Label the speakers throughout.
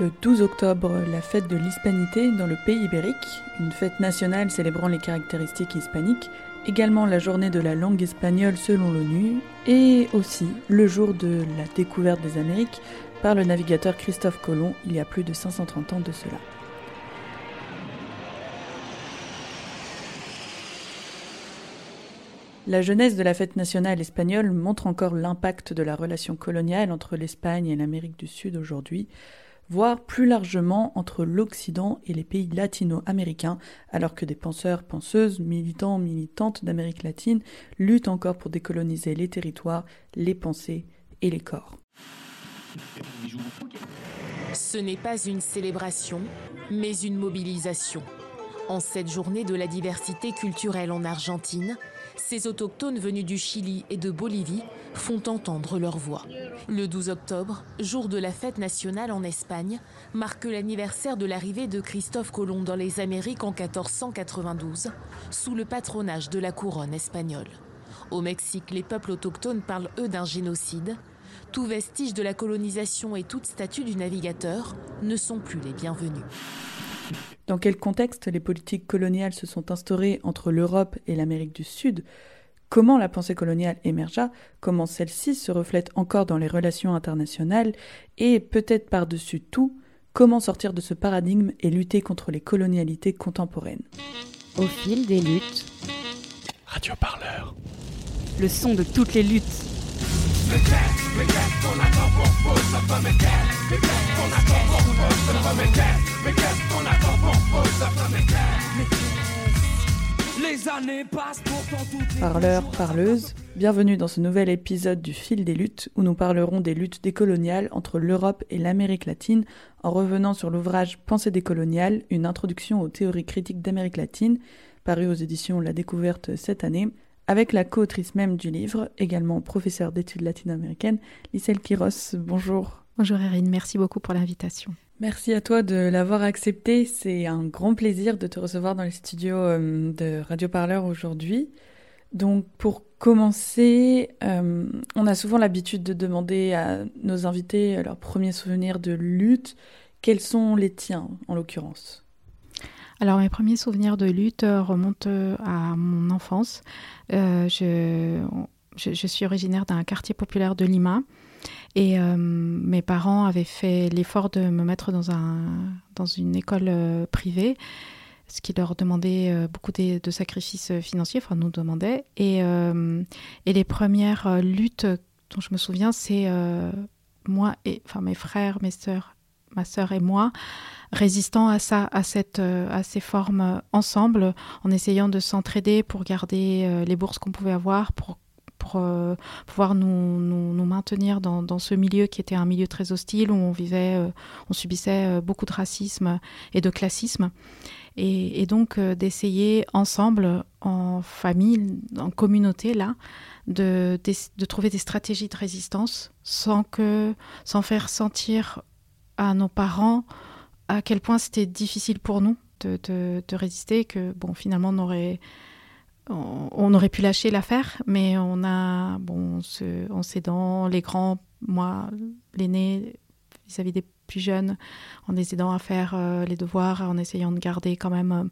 Speaker 1: Le 12 octobre, la fête de l'Hispanité dans le pays ibérique, une fête nationale célébrant les caractéristiques hispaniques, également la journée de la langue espagnole selon l'ONU, et aussi le jour de la découverte des Amériques par le navigateur Christophe Colomb il y a plus de 530 ans de cela. La jeunesse de la fête nationale espagnole montre encore l'impact de la relation coloniale entre l'Espagne et l'Amérique du Sud aujourd'hui, voire plus largement entre l'Occident et les pays latino-américains, alors que des penseurs, penseuses, militants, militantes d'Amérique latine luttent encore pour décoloniser les territoires, les pensées et les corps.
Speaker 2: Ce n'est pas une célébration, mais une mobilisation. En cette journée de la diversité culturelle en Argentine, ces autochtones venus du Chili et de Bolivie font entendre leur voix. Le 12 octobre, jour de la fête nationale en Espagne, marque l'anniversaire de l'arrivée de Christophe Colomb dans les Amériques en 1492, sous le patronage de la couronne espagnole. Au Mexique, les peuples autochtones parlent eux d'un génocide. Tout vestige de la colonisation et toute statue du navigateur ne sont plus les bienvenus.
Speaker 1: Dans quel contexte les politiques coloniales se sont instaurées entre l'Europe et l'Amérique du Sud? Comment la pensée coloniale émergea? Comment celle-ci se reflète encore dans les relations internationales? Et peut-être par-dessus tout, comment sortir de ce paradigme et lutter contre les colonialités contemporaines?
Speaker 3: Au fil des luttes.
Speaker 4: Radio Parleur.
Speaker 3: Le son de toutes les luttes.
Speaker 1: Parleurs, parleuses, bienvenue dans ce nouvel épisode du Fil des luttes où nous parlerons des luttes décoloniales entre l'Europe et l'Amérique latine en revenant sur l'ouvrage Pensée décoloniale, une introduction aux théories critiques d'Amérique latine, paru aux éditions La Découverte cette année, avec la co-autrice même du livre, également professeure d'études latino-américaines, Lisselle Quiros. Bonjour.
Speaker 5: Bonjour Erin, merci beaucoup pour l'invitation.
Speaker 1: Merci à toi de l'avoir accepté. C'est un grand plaisir de te recevoir dans les studios euh, de Radio Parleur aujourd'hui. Donc pour commencer, euh, on a souvent l'habitude de demander à nos invités leurs premiers souvenirs de lutte. Quels sont les tiens en l'occurrence?
Speaker 5: Alors mes premiers souvenirs de lutte remontent à mon enfance. Euh, je, je, suis originaire d'un quartier populaire de Lima et euh, mes parents avaient fait l'effort de me mettre dans, un, dans une école euh, privée ce qui leur demandait beaucoup de, sacrifices financiers, enfin nous demandait. Et, les premières luttes dont je me souviens, c'est moi et enfin mes frères, mes sœurs, ma sœur et moi, résistant à ça, à, cette, euh, à ces formes ensemble, en essayant de s'entraider pour garder euh, les bourses qu'on pouvait avoir, pour pour euh, pouvoir nous, maintenir dans, ce milieu qui était un milieu très hostile où on vivait, on subissait beaucoup de racisme et de classisme. Et, donc d'essayer ensemble, en famille, en communauté, là, de, trouver des stratégies de résistance sans, que, sans faire sentir à nos parents à quel point c'était difficile pour nous de, de, résister, que bon, finalement, on aurait, on, aurait pu lâcher l'affaire, mais on a, bon, on s'aidant, les grands, moi, l'aîné, vis-à-vis des plus jeunes, en les aidant à faire euh, les devoirs, en essayant de garder quand même euh,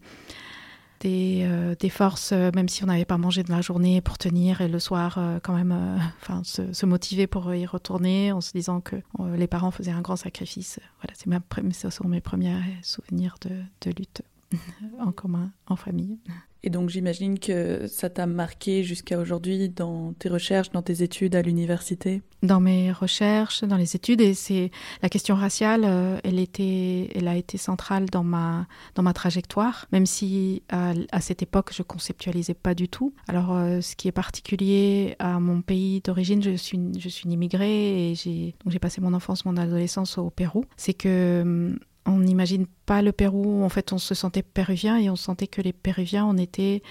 Speaker 5: des, euh, des, forces, même si on n'avait pas mangé de la journée pour tenir et le soir quand même se, motiver pour y retourner en se disant que les parents faisaient un grand sacrifice. Voilà, c'est ce sont mes premiers souvenirs de lutte en commun, en famille.
Speaker 1: Et donc j'imagine que ça t'a marqué jusqu'à aujourd'hui dans tes recherches, dans tes études à l'université?
Speaker 5: Dans mes recherches, dans les études, et c'est la question raciale, euh, elle, était, elle a été centrale dans ma, dans ma trajectoire, même si à, cette époque je conceptualisais pas du tout. Alors euh, ce qui est particulier à mon pays d'origine, je suis, je suis une immigrée et j'ai passé mon enfance, mon adolescence au Pérou, c'est que hum, on n'imagine pas le Pérou. En fait, on se sentait péruvien et on sentait que les Péruviens, on était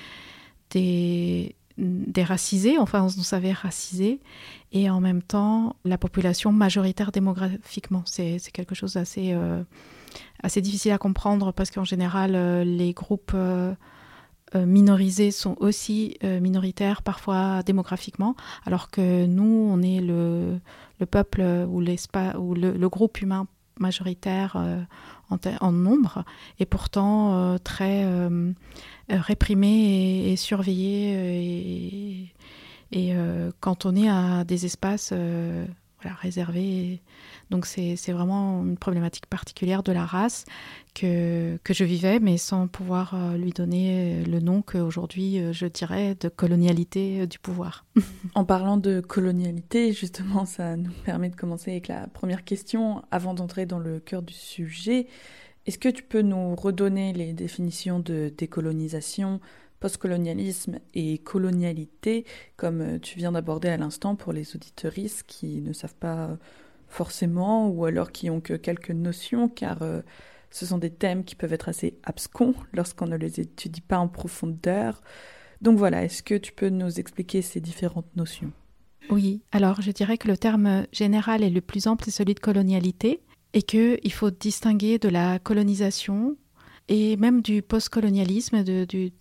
Speaker 5: des, des racisés, enfin, on savait raciser. Et en même temps, la population majoritaire démographiquement. C'est quelque chose d'assez euh, assez difficile à comprendre parce qu'en général, euh, les groupes. Euh, minorisés sont aussi minoritaires parfois démographiquement, alors que nous, on est le, le peuple ou, ou le, groupe humain majoritaires en, nombre et pourtant très réprimés et, surveillés et, et cantonnés à des espaces voilà, réservés. Donc c'est vraiment une problématique particulière de la race que, que je vivais, mais sans pouvoir euh, lui donner le nom qu'aujourd'hui euh, je dirais de colonialité euh, du pouvoir.
Speaker 1: en parlant de colonialité, justement, ça nous permet de commencer avec la première question avant d'entrer dans le cœur du sujet. Est-ce que tu peux nous redonner les définitions de décolonisation, postcolonialisme et colonialité, comme tu viens d'aborder à l'instant pour les auditeuristes qui ne savent pas forcément, ou alors qui ont que quelques notions, car euh, ce sont des thèmes qui peuvent être assez abscons lorsqu'on ne les étudie pas en profondeur. Donc voilà, est-ce que tu peux nous expliquer ces différentes notions?
Speaker 5: Oui, alors je dirais que le terme général et le plus ample, c'est celui de colonialité, et qu'il faut distinguer de la colonisation et même du postcolonialisme de, du,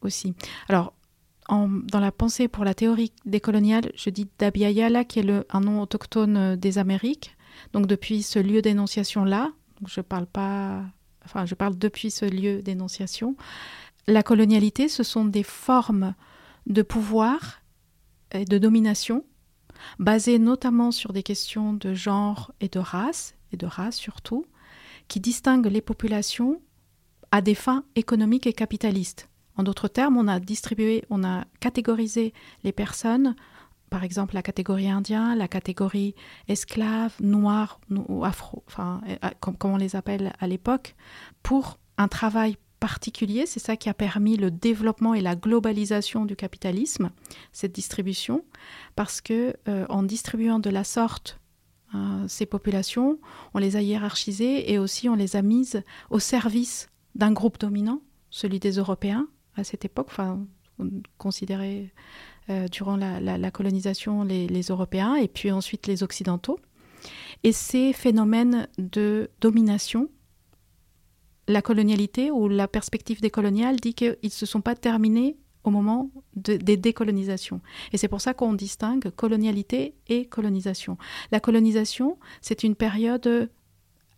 Speaker 5: aussi. Alors, dans la pensée pour la théorie décoloniale, je dis Dabiayala, qui est un nom autochtone euh, des Amériques. Donc depuis ce lieu d'énonciation-là, je parle pas, enfin je parle depuis ce lieu d'énonciation. La colonialité, ce sont des formes de pouvoir et de domination basées notamment sur des questions de genre et de race, et de race surtout, qui distinguent les populations à des fins économiques et capitalistes. En d'autres termes, on a distribué, on a catégorisé les personnes, par exemple la catégorie indien, la catégorie esclave, noir ou afro, enfin, euh, comme, on les appelle à l'époque, pour un travail particulier. C'est ça qui a permis le développement et la globalisation du capitalisme, cette distribution, parce que euh, en distribuant de la sorte euh, ces populations, on les a hiérarchisées et aussi on les a mises au service d'un groupe dominant, celui des Européens, à cette époque, enfin, considéré euh, durant la, colonisation les, Européens et puis ensuite les Occidentaux. Et ces phénomènes de domination, la colonialité ou la perspective décoloniale dit qu'ils ne se sont pas terminés au moment des décolonisations. Et c'est pour ça qu'on distingue colonialité et colonisation. La colonisation, c'est une période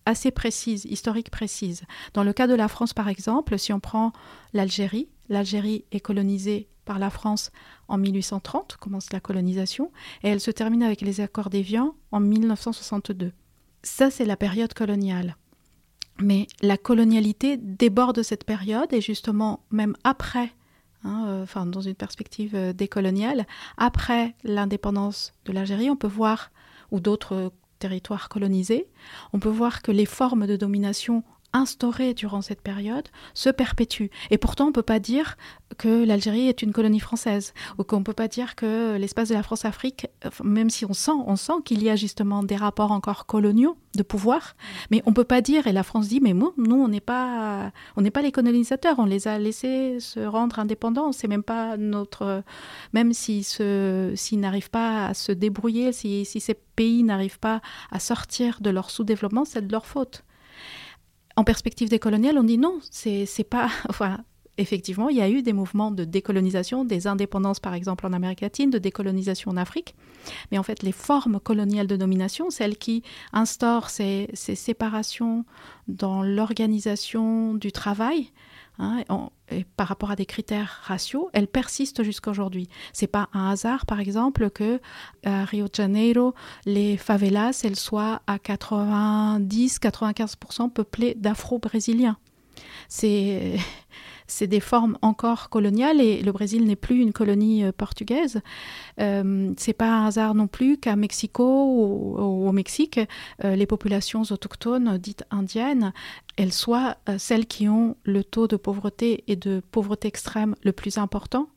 Speaker 5: assez précise, historique précise. Dans le cas de la France, par exemple, si on prend l'Algérie, l'Algérie est colonisée par la France en 1830, commence la colonisation, et elle se termine avec les accords d'Évian en 1962. Ça, c'est la période coloniale. Mais la colonialité déborde cette période, et justement, même après, hein, euh, enfin, dans une perspective euh, décoloniale, après l'indépendance de l'Algérie, on peut voir, ou d'autres territoires colonisés, on peut voir que les formes de domination instaurée durant cette période se perpétue. Et pourtant, on ne peut pas dire que l'Algérie est une colonie française, ou qu'on ne peut pas dire que l'espace de la France-Afrique, même si on sent, on sent qu'il y a justement des rapports encore coloniaux de pouvoir, mais on ne peut pas dire, et la France dit, mais nous, on n'est pas, on n'est pas les colonisateurs, on les a laissés se rendre indépendants, c'est même pas notre, même s'ils n'arrivent pas à se débrouiller, si, si ces pays n'arrivent pas à sortir de leur sous-développement, c'est de leur faute en perspective décoloniale, on dit non, c'est pas. Enfin, effectivement, il y a eu des mouvements de décolonisation, des indépendances par exemple en Amérique latine, de décolonisation en Afrique. Mais en fait, les formes coloniales de domination, celles qui instaurent ces séparations dans l'organisation du travail, Hein, par rapport à des critères raciaux, elle persiste jusqu'à aujourd'hui. C'est pas un hasard, par exemple, que à Rio de Janeiro, les favelas, elles soient à 90-95% peuplées d'Afro-Brésiliens. C'est c'est des formes encore coloniales et le Brésil n'est plus une colonie euh, portugaise. Euh, c'est pas un hasard non plus qu'à Mexico ou, au Mexique, euh, les populations autochtones dites indiennes, elles soient euh, celles qui ont le taux de pauvreté et de pauvreté extrême le plus important.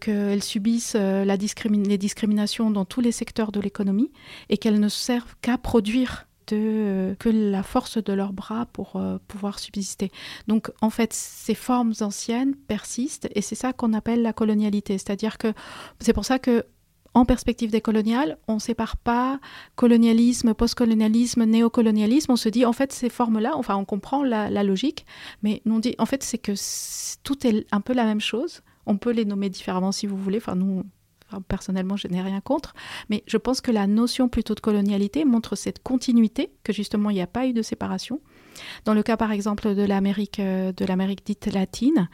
Speaker 5: qu'elles subissent la les discriminations dans tous les secteurs de l'économie et qu'elles ne servent qu'à produire euh, que la force de leurs bras pour euh, pouvoir subsister. Donc en fait, ces formes anciennes persistent et c'est ça qu'on appelle la colonialité. C'est-à-dire que c'est pour ça que en perspective décoloniale, on ne sépare pas colonialisme, postcolonialisme, néocolonialisme. On se dit, en fait, ces formes-là, enfin, on comprend la, la logique, mais on dit, en fait, c'est que tout est un peu la même chose. On peut les nommer différemment si vous voulez. Enfin, nous, personnellement, je n'ai rien contre, mais je pense que la notion plutôt de colonialité montre cette continuité, que justement il n'y a pas eu de séparation. Dans le cas par exemple de l'Amérique euh, de l'Amérique dite latine,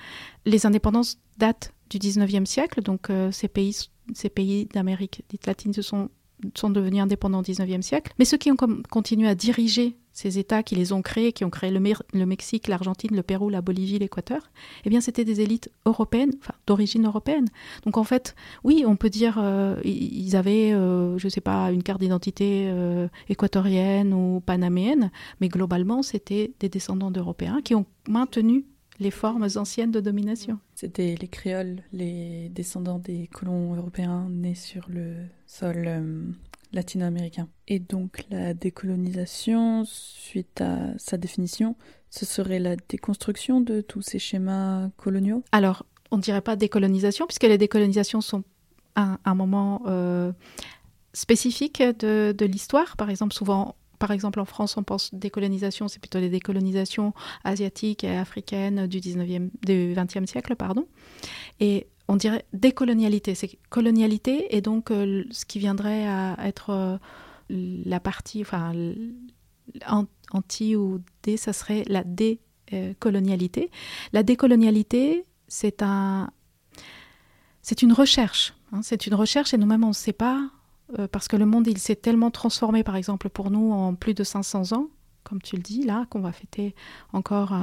Speaker 5: les indépendances datent du 19e siècle, donc euh, ces pays, ces pays d'Amérique dite latine se sont sont devenus indépendants au 19e siècle, mais ceux qui ont continué à diriger ces États qui les ont créés, qui ont créé le, Mexique, l'Argentine, le Pérou, la Bolivie, l'Équateur, eh bien c'était des élites européennes, enfin d'origine européenne. Donc en fait, oui, on peut dire euh, ils avaient, euh, je ne sais pas, une carte d'identité euh, équatorienne ou panaméenne, mais globalement c'était des descendants d'Européens qui ont maintenu les formes anciennes de domination.
Speaker 1: C'était les créoles, les descendants des colons européens nés sur le sol latino-américain. Et donc la décolonisation, suite à sa définition, ce serait la déconstruction de tous ces schémas coloniaux?
Speaker 5: Alors, on ne dirait pas décolonisation, puisque les décolonisations sont un, moment euh, spécifique de, de l'histoire. Par exemple, souvent, par exemple, en France, on pense décolonisation, c'est plutôt les décolonisations asiatiques et africaines du, 19e, du 20e siècle. Pardon. Et on dirait décolonialité. C'est colonialité et donc euh, ce qui viendrait à être euh, la partie, enfin, anti ou dé, ça serait la décolonialité. la décolonialité, c'est un, c'est une recherche. Hein. c'est une recherche et nous-mêmes on ne sait pas euh, parce que le monde il s'est tellement transformé, par exemple pour nous en plus de 500 ans, comme tu le dis là, qu'on va fêter encore.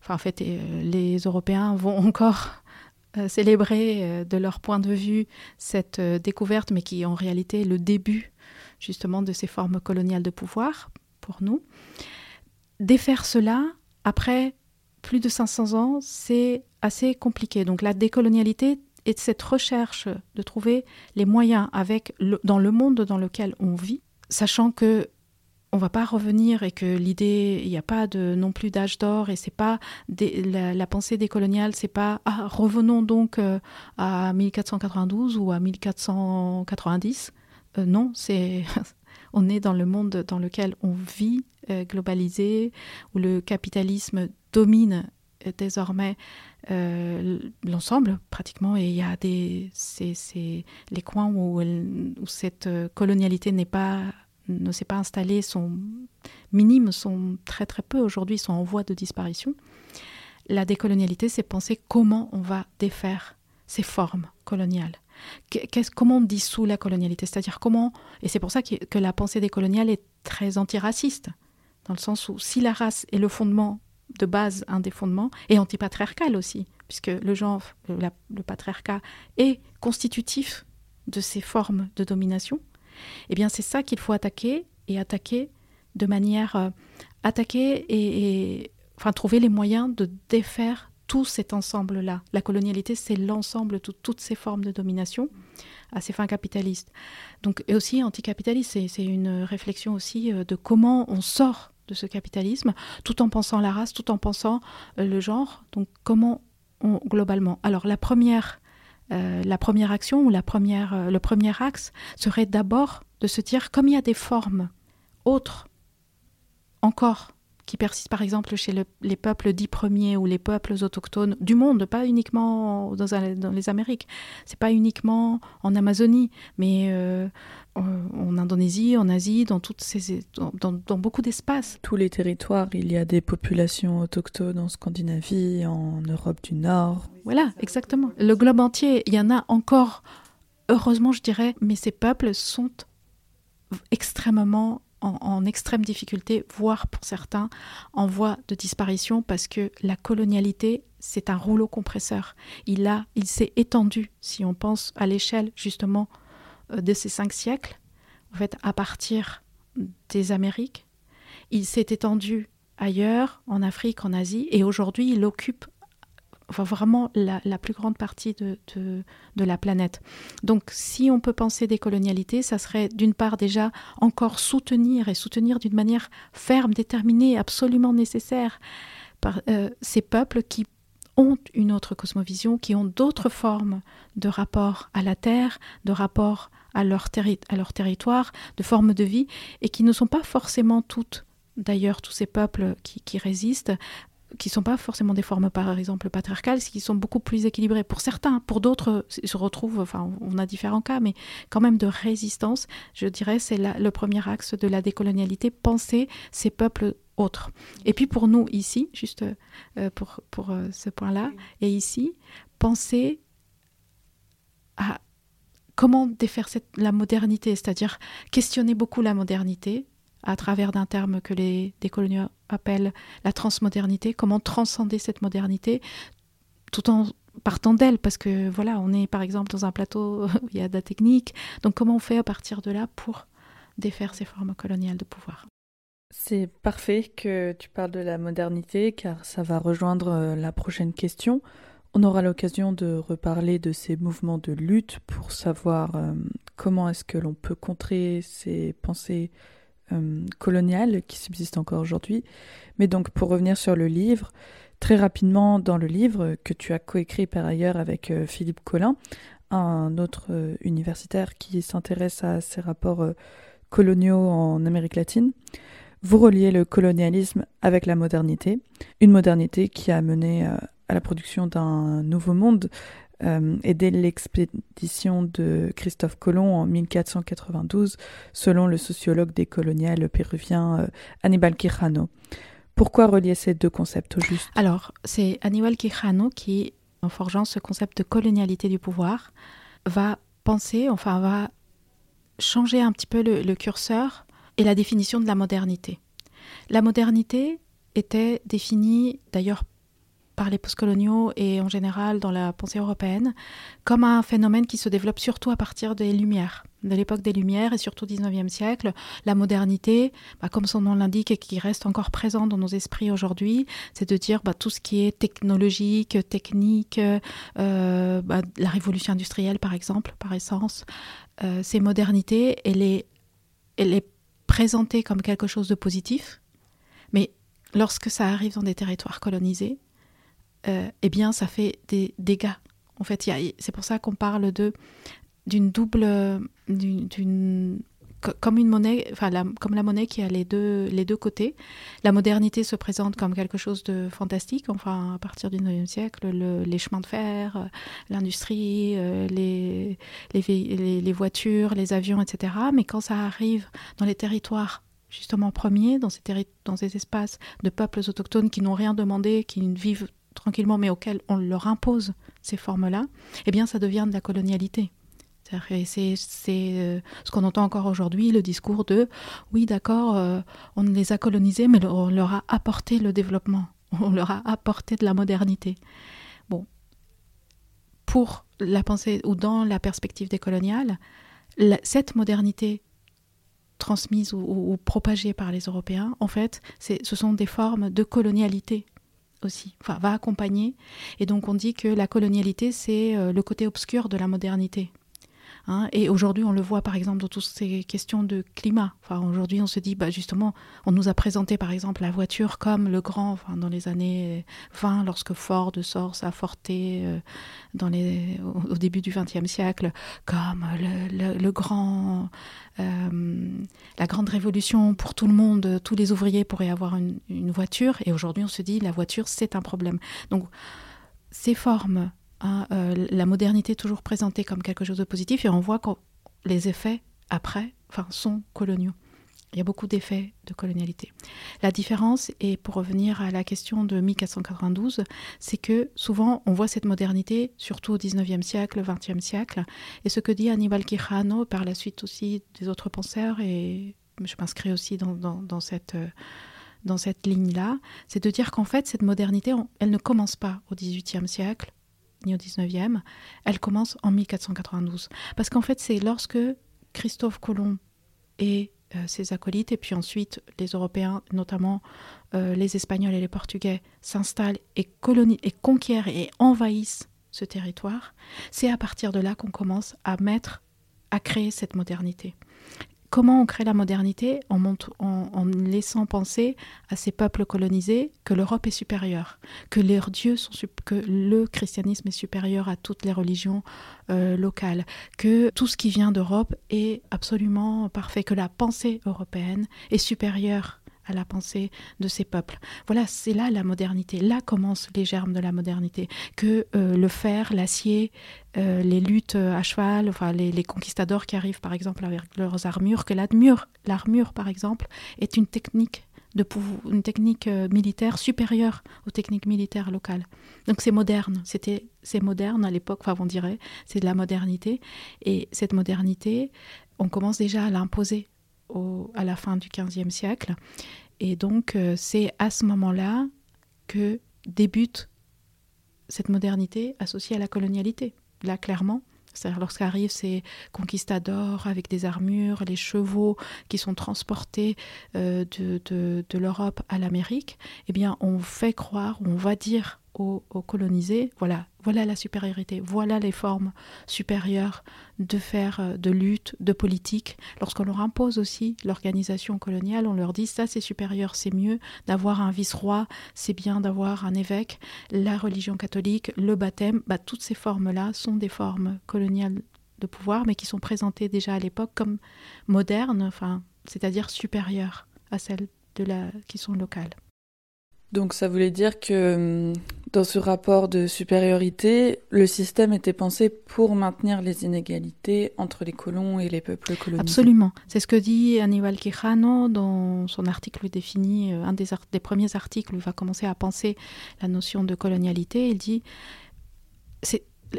Speaker 5: enfin, fêter, les Européens vont encore célébrer euh, de leur point de vue cette euh, découverte, mais qui est en réalité le début justement de ces formes coloniales de pouvoir pour nous. Défaire cela, après plus de 500 ans, c'est assez compliqué. Donc la décolonialité est cette recherche de trouver les moyens avec dans le monde dans lequel on vit, sachant que on va pas revenir et que l'idée, il n'y a pas non plus d'âge d'or et c'est pas la, pensée décoloniale, c'est pas ah, revenons donc euh, à 1492 ou à 1490. Euh, non, c'est on est dans le monde dans lequel on vit euh, globalisé où le capitalisme domine désormais l'ensemble pratiquement et il y a des c'est les coins où, où cette colonialité n'est pas ne s'est pas installé sont minimes, sont très très peu aujourd'hui, sont en voie de disparition. La décolonialité, c'est penser comment on va défaire ces formes coloniales. comment on dissout la colonialité? C'est-à-dire comment, et c'est pour ça que, la pensée décoloniale est très antiraciste, dans le sens où si la race est le fondement de base, un des fondements, et antipatriarcal aussi, puisque le genre, le patriarcat est constitutif de ces formes de domination, eh bien, c'est ça qu'il faut attaquer et attaquer de manière euh, attaquer et, enfin trouver les moyens de défaire tout cet ensemble-là. La colonialité, c'est l'ensemble de toutes ces formes de domination à ces fins capitalistes. Donc, et aussi anticapitaliste, c'est une réflexion aussi euh, de comment on sort de ce capitalisme, tout en pensant la race, tout en pensant euh, le genre. Donc, comment on, globalement. Alors, la première euh, la première action ou euh, le premier axe serait d'abord de se dire, comme il y a des formes autres encore qui persistent par exemple chez les peuples dits premiers ou les peuples autochtones du monde, pas uniquement dans, dans les Amériques, c'est pas uniquement en Amazonie, mais euh, en Indonésie, en Asie, dans, toutes ces, dans, dans, beaucoup d'espaces.
Speaker 1: Tous les territoires, il y a des populations autochtones en Scandinavie, en Europe du Nord.
Speaker 5: Voilà, exactement. Le globe entier, il y en a encore, heureusement je dirais, mais ces peuples sont extrêmement en, extrême difficulté, voire pour certains en voie de disparition, parce que la colonialité, c'est un rouleau compresseur. Il il s'est étendu, si on pense à l'échelle justement euh, de ces cinq siècles, en fait, à partir des Amériques. Il s'est étendu ailleurs, en Afrique, en Asie, et aujourd'hui, il occupe vraiment la, plus grande partie de, de, la planète. Donc, si on peut penser des colonialités, ça serait d'une part déjà encore soutenir et soutenir d'une manière ferme, déterminée, absolument nécessaire par, euh, ces peuples qui ont une autre cosmovision, qui ont d'autres formes de rapport à la terre, de rapport à leur, à leur territoire, de formes de vie, et qui ne sont pas forcément toutes, d'ailleurs tous ces peuples qui, résistent, qui sont pas forcément des formes, par exemple, patriarcales, qui sont beaucoup plus équilibrées. Pour certains, pour d'autres, se retrouvent, enfin, on a différents cas, mais quand même de résistance, je dirais, c'est le premier axe de la décolonialité, penser ces peuples autres. Et puis pour nous, ici, juste euh, pour, pour euh, ce point-là, et ici, penser à comment défaire cette, la modernité, c'est-à-dire questionner beaucoup la modernité, à travers d'un terme que les décoloniaux appellent la transmodernité, comment transcender cette modernité tout en partant d'elle, parce que voilà, on est par exemple dans un plateau où il y a de la technique, donc comment on fait à partir de là pour défaire ces formes coloniales de pouvoir?
Speaker 1: C'est parfait que tu parles de la modernité, car ça va rejoindre euh, la prochaine question. On aura l'occasion de reparler de ces mouvements de lutte pour savoir euh, comment est-ce que l'on peut contrer ces pensées euh, coloniale qui subsiste encore aujourd'hui. Mais donc pour revenir sur le livre, très rapidement dans le livre que tu as coécrit par ailleurs avec euh, Philippe Collin, un autre euh, universitaire qui s'intéresse à ces rapports coloniaux en Amérique latine, vous reliez le colonialisme avec la modernité, une modernité qui a mené à la production d'un nouveau monde euh, et dès l'expédition de Christophe Colomb en 1492, selon le sociologue décolonial péruvien euh, Quijano. Pourquoi relier ces deux concepts au juste?
Speaker 5: Alors, c'est Aníbal Quijano qui, en forgeant ce concept de colonialité du pouvoir, va penser, enfin va changer un petit peu le curseur et la définition de la modernité. La modernité était définie d'ailleurs par les postcoloniaux et en général dans la pensée européenne comme un phénomène qui se développe surtout à partir des Lumières, de l'époque des Lumières et surtout au XIXe siècle. La modernité, bah, comme son nom l'indique et qui reste encore présent dans nos esprits aujourd'hui, c'est de dire bah, tout ce qui est technologique, technique, euh, bah, la révolution industrielle par exemple, par essence, euh, ces modernités, elle est, elle est présentée comme quelque chose de positif, mais lorsque ça arrive dans des territoires colonisés, euh, eh bien, ça fait des dégâts. En fait, c'est pour ça qu'on parle de d'une double, d'une comme une monnaie, enfin comme la monnaie qui a les deux, les deux côtés. La modernité se présente comme quelque chose de fantastique, enfin à partir du 9e siècle, les chemins de fer, euh, l'industrie, euh, les, les, les, voitures, les avions, etc. Mais quand ça arrive dans les territoires justement premiers, dans ces, dans ces espaces de peuples autochtones qui n'ont rien demandé, qui vivent tranquillement, mais auquel on leur impose ces formes-là, eh bien, ça devient de la colonialité. C'est euh, ce qu'on entend encore aujourd'hui, le discours de oui, d'accord, euh, on les a colonisés, mais on leur a apporté le développement, on leur a apporté de la modernité. Bon, pour la pensée ou dans la perspective décoloniale, cette modernité transmise ou, propagée par les Européens, en fait, ce sont des formes de colonialité va accompagner. Et donc on dit que la colonialité, c'est euh, le côté obscur de la modernité. Hein. et aujourd'hui, on le voit par exemple dans toutes ces questions de climat. Aujourd'hui, on se dit, bah, justement, on nous a présenté par exemple la voiture comme le grand, dans les années 20, lorsque Ford sort sa Forte euh, au, début du XXe siècle, comme le, grand, euh, la grande révolution pour tout le monde, tous les ouvriers pourraient avoir une voiture. Et aujourd'hui, on se dit, la voiture, c'est un problème. Donc, ces formes Euh, la modernité est toujours présentée comme quelque chose de positif et on voit que les effets après enfin, sont coloniaux. Il y a beaucoup d'effets de colonialité. La différence, et pour revenir à la question de 1492, c'est que souvent on voit cette modernité, surtout au 19e siècle, 20e siècle, et ce que dit Aníbal Quijano, par la suite aussi des autres penseurs, et je m'inscris aussi dans, cette dans cette ligne-là, c'est de dire qu'en fait, cette modernité, elle ne commence pas au XVIIIe siècle, ni au 19e, elle commence en 1492. Parce qu'en fait, c'est lorsque Christophe Colomb et euh, ses acolytes, et puis ensuite les Européens, notamment euh, les Espagnols et les Portugais, s'installent et, et conquièrent et envahissent ce territoire, c'est à partir de là qu'on commence à mettre, à créer cette modernité comment on crée la modernité en, laissant penser à ces peuples colonisés que l'Europe est supérieure, que leurs dieux sont que le christianisme est supérieur à toutes les religions euh, locales, que tout ce qui vient d'Europe est absolument parfait, que la pensée européenne est supérieure à la pensée de ces peuples. Voilà, c'est là la modernité. Là commencent les germes de la modernité. Que euh, le fer, l'acier, euh, les luttes à cheval, enfin les, conquistadors qui arrivent par exemple avec leurs armures, que l'armure, l'armure par exemple, est une technique de une technique euh, militaire supérieure aux techniques militaires locales. Donc c'est moderne, c'était c'est moderne à l'époque, enfin on dirait, c'est de la modernité et cette modernité, on commence déjà à l'imposer à la fin du XVe siècle. Et donc, euh, c'est à ce moment-là que débute cette modernité associée à la colonialité. Là, clairement, c'est-à-dire lorsqu'arrivent ces conquistadors avec des armures, les chevaux qui sont transportés euh, de, de l'Europe à l'Amérique, eh bien, on fait croire, on va dire aux, colonisés, voilà, voilà la supériorité, voilà les formes supérieures de faire euh, de lutte, de politique. Lorsqu'on leur impose aussi l'organisation coloniale, on leur dit ça c'est supérieur, c'est mieux d'avoir un vice-roi, c'est bien d'avoir un évêque, la religion catholique, le baptême, bah, toutes ces formes-là sont des formes coloniales de pouvoir, mais qui sont présentées déjà à l'époque comme modernes, enfin, c'est-à-dire supérieures à celles de la, qui sont locales.
Speaker 1: Donc ça voulait dire que hum, dans ce rapport de supériorité, le système était pensé pour maintenir les inégalités entre les colons et les peuples colonisés.
Speaker 5: Absolument. C'est ce que dit Aníbal Quijano dans son article défini, euh, un des, des premiers articles où il va commencer à penser la notion de colonialité. Il dit,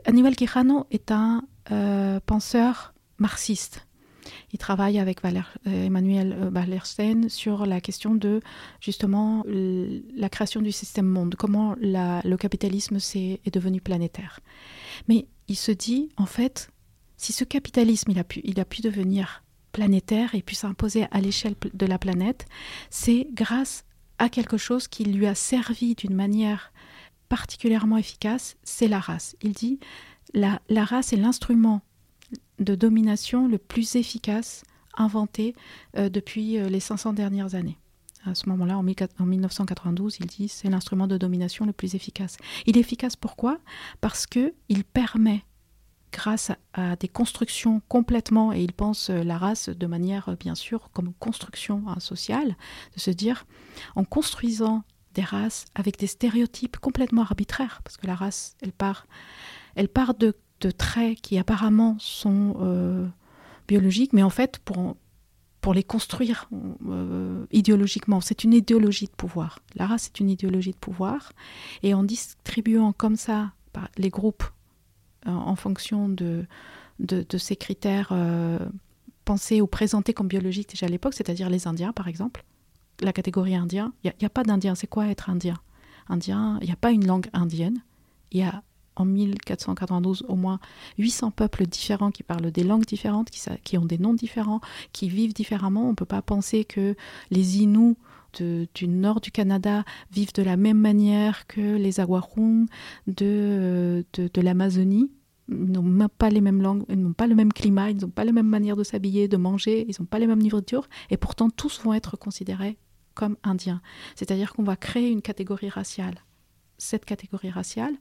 Speaker 5: Aníbal Quijano est un euh, penseur marxiste. Il travaille avec euh, Emmanuel euh, Wallerstein sur la question de justement la création du système monde, comment le capitalisme est, est devenu planétaire. Mais il se dit, en fait, si ce capitalisme il a pu, il a pu devenir planétaire et pu s'imposer à l'échelle de la planète, c'est grâce à quelque chose qui lui a servi d'une manière particulièrement efficace, c'est la race. Il dit la, la race est l'instrument de domination le plus efficace inventé euh, depuis euh, les 500 dernières années. À ce moment-là, en, 1992, il dit c'est l'instrument de domination le plus efficace. Il est efficace pourquoi? Parce que il permet, grâce à, des constructions complètement, et il pense euh, la race de manière bien sûr comme construction hein, sociale, de se dire en construisant des races avec des stéréotypes complètement arbitraires, parce que la race, elle part, elle part de de traits qui apparemment sont euh, biologiques, mais en fait, pour, pour les construire euh, idéologiquement, c'est une idéologie de pouvoir. La race est une idéologie de pouvoir, et en distribuant comme ça les groupes euh, en fonction de, de, ces critères pensés ou présentés comme biologiques déjà à l'époque, c'est-à-dire les Indiens par exemple, la catégorie indien, il n'y a, a, pas d'Indien, c'est quoi être Indien? Indien, il n'y a pas une langue indienne, il y a en 1492 au moins 800 peuples différents qui parlent des langues différentes, qui, ont des noms différents, qui vivent différemment. On ne peut pas penser que les Inuits du nord du Canada vivent de la même manière que les Aguarung de, de, l'Amazonie. Ils n'ont pas les mêmes langues, ils n'ont pas le même climat, ils n'ont pas la même manière de s'habiller, de manger, ils n'ont pas les mêmes nourritures, et pourtant tous vont être considérés comme indiens. C'est-à-dire qu'on va créer une catégorie raciale cette catégorie raciale.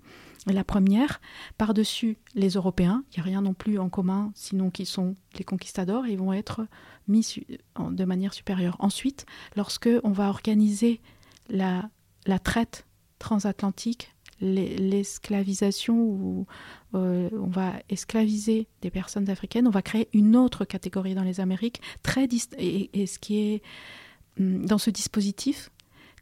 Speaker 5: la première, par-dessus les Européens, il n'y a rien non plus en commun, sinon qu'ils sont les conquistadors, ils vont être mis de manière supérieure. Ensuite, lorsque on va organiser la, la traite transatlantique, l'esclavisation, où euh, on va esclaviser des personnes africaines, on va créer une autre catégorie dans les Amériques, très et, et ce qui est hum, dans ce dispositif,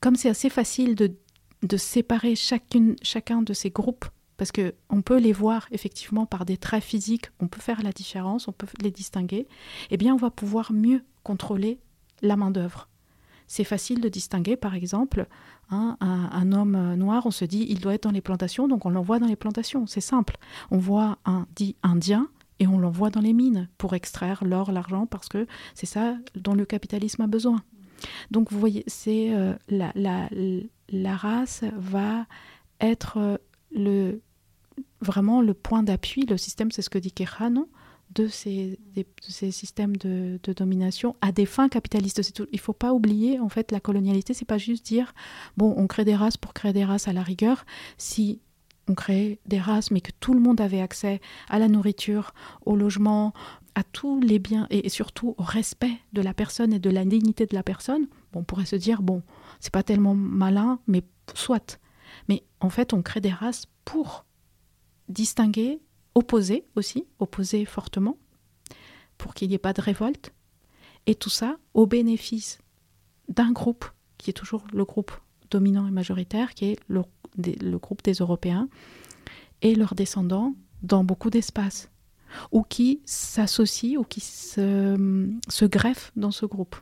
Speaker 5: comme c'est assez facile de de séparer chacune, chacun de ces groupes parce que on peut les voir effectivement par des traits physiques, on peut faire la différence, on peut les distinguer, eh bien on va pouvoir mieux contrôler la main d'œuvre. C'est facile de distinguer, par exemple, hein, un, homme noir, on se dit il doit être dans les plantations, donc on l'envoie dans les plantations. C'est simple. On voit un dit indien et on l'envoie dans les mines pour extraire l'or, l'argent, parce que c'est ça dont le capitalisme a besoin. Donc vous voyez, c'est euh, la, la race va être euh, le, vraiment le point d'appui, le système, c'est ce que dit Quijano, de ces, ces systèmes de, domination à des fins capitalistes. il ne faut pas oublier, en fait, la colonialité, c'est pas juste dire, bon, on crée des races pour créer des races à la rigueur. Si on crée des races, mais que tout le monde avait accès à la nourriture, au logement, à tous les biens et surtout au respect de la personne et de la dignité de la personne, on pourrait se dire, bon, c'est pas tellement malin, mais soit. Mais en fait, on crée des races pour distinguer, opposer aussi, opposer fortement, pour qu'il n'y ait pas de révolte. Et tout ça au bénéfice d'un groupe, qui est toujours le groupe dominant et majoritaire, qui est le, le groupe des Européens, et leurs descendants dans beaucoup d'espaces, ou qui s'associent ou qui se, se greffent dans ce groupe.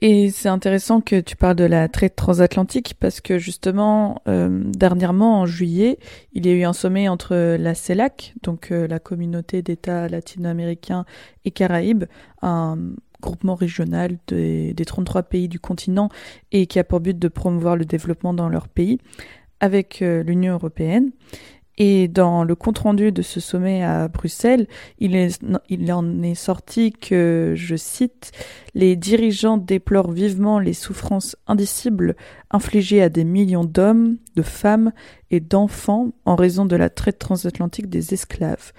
Speaker 1: Et c'est intéressant que tu parles de la traite transatlantique parce que justement, euh, dernièrement, en juillet, il y a eu un sommet entre la CELAC, donc euh, la communauté d'États latino-américains et caraïbes, un groupement régional des, des 33 pays du continent et qui a pour but de promouvoir le développement dans leur pays, avec euh, l'Union européenne. Et dans le compte-rendu de ce sommet à Bruxelles, il en est sorti que, je cite, les dirigeants déplorent vivement les souffrances indicibles infligées à des millions d'hommes, de femmes et d'enfants en raison de la traite transatlantique des esclaves.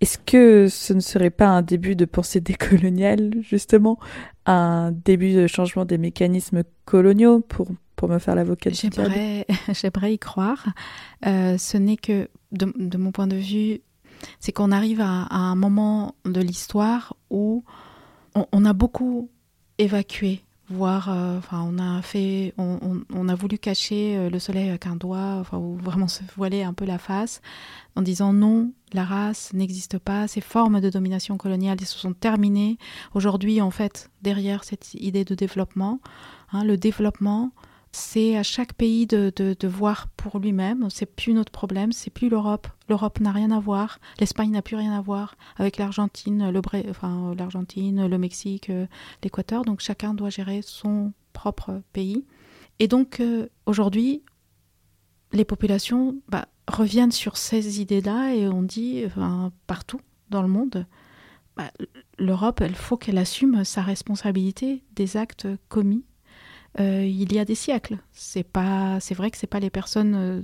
Speaker 1: Est-ce que ce ne serait pas un début de pensée décoloniale, justement, un début de changement des mécanismes coloniaux pour me faire l'avocat
Speaker 5: J'aimerais, j'aimerais y croire. Euh, ce n'est que, de, mon point de vue, c'est qu'on arrive à, un moment de l'histoire où on, a beaucoup évacué, voire, euh, enfin, on a fait, on, a voulu cacher euh, le soleil avec un doigt, enfin, ou vraiment se voiler un peu la face, en disant non, la race n'existe pas, ces formes de domination coloniale se sont terminées. Aujourd'hui, en fait, derrière cette idée de développement, hein, le développement, c'est à chaque pays de, voir pour lui-même. C'est plus notre problème, c'est plus l'Europe. L'Europe n'a rien à voir. L'Espagne n'a plus rien à voir avec l'Argentine, le l'Argentine, le Mexique, euh, l'Équateur. Donc chacun doit gérer son propre pays. Et donc euh, aujourd'hui, les populations bah, reviennent sur ces idées-là et on dit partout dans le monde, bah, l'Europe, il faut qu'elle assume sa responsabilité des actes commis euh, il y a des siècles. C'est pas, c'est vrai que c'est pas les personnes, euh,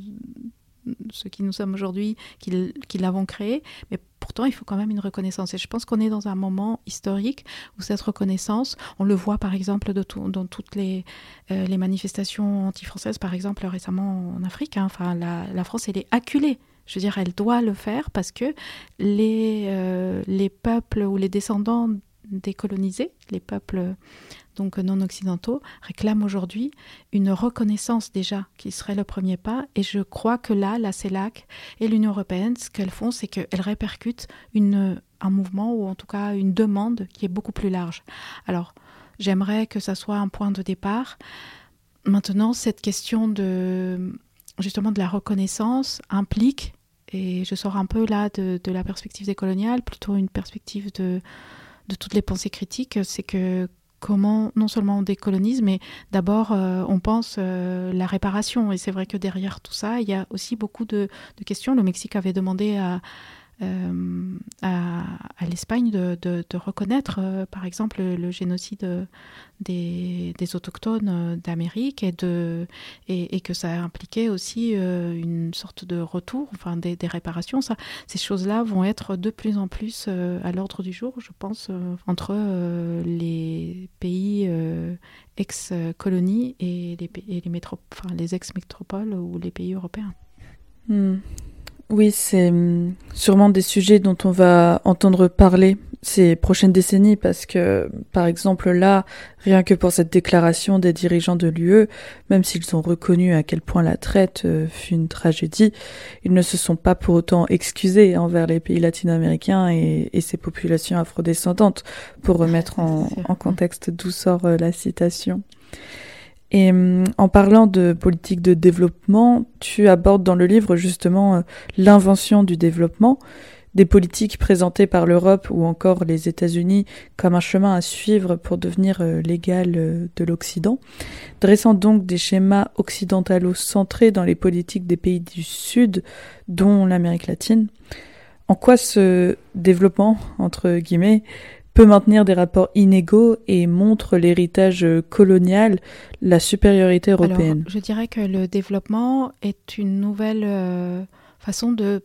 Speaker 5: ceux qui nous sommes aujourd'hui, qui, qui l'avons créé, mais pourtant il faut quand même une reconnaissance. Et je pense qu'on est dans un moment historique où cette reconnaissance, on le voit par exemple dans toutes les, euh, les manifestations anti-françaises, par exemple récemment en Afrique. Hein. enfin, la, la, France, elle est acculée. Je veux dire, elle doit le faire parce que les, les peuples ou les descendants décolonisés, les peuples donc non occidentaux, réclament aujourd'hui une reconnaissance déjà qui serait le premier pas. Et je crois que là, la CELAC et l'Union européenne, ce qu'elles font, c'est qu'elles répercutent une, un mouvement ou en tout cas une demande qui est beaucoup plus large. Alors, j'aimerais que ça soit un point de départ. Maintenant, cette question de justement de la reconnaissance implique, et je sors un peu là de, la perspective décoloniale, plutôt une perspective de, de toutes les pensées critiques, c'est que comment non seulement on décolonise, mais d'abord euh, on pense euh, la réparation. Et c'est vrai que derrière tout ça, il y a aussi beaucoup de, de questions. Le Mexique avait demandé à, euh, à, l'Espagne de, reconnaître, euh, par exemple, le, génocide des, autochtones euh, d'Amérique et, que ça impliquait aussi une sorte de retour, enfin des, réparations. Ça, ces choses-là vont être de plus en plus à l'ordre du jour, je pense, entre les pays ex-colonies et les, et enfin, les ex-métropoles ou les pays européens.
Speaker 1: Hmm. Oui, c'est hum, sûrement des sujets dont on va entendre parler ces prochaines décennies parce que, par exemple, là, rien que pour cette déclaration des dirigeants de l'UE, même s'ils ont reconnu à quel point la traite euh, fut une tragédie, ils ne se sont pas pour autant excusés envers les pays latino-américains et, et ces populations afrodescendantes pour remettre en, en contexte d'où sort euh, la citation. Et hum, en parlant de politique de développement, tu abordes dans le livre justement euh, l'invention du développement, des politiques présentées par l'Europe ou encore les États-Unis comme un chemin à suivre pour devenir euh, l'égal euh, de l'Occident, dressant donc des schémas occidentalo centrés dans les politiques des pays du Sud, dont l'Amérique latine. En quoi ce développement, entre guillemets, peut maintenir des rapports inégaux et montre l'héritage colonial, la supériorité européenne.
Speaker 5: je dirais que le développement est une nouvelle euh, façon de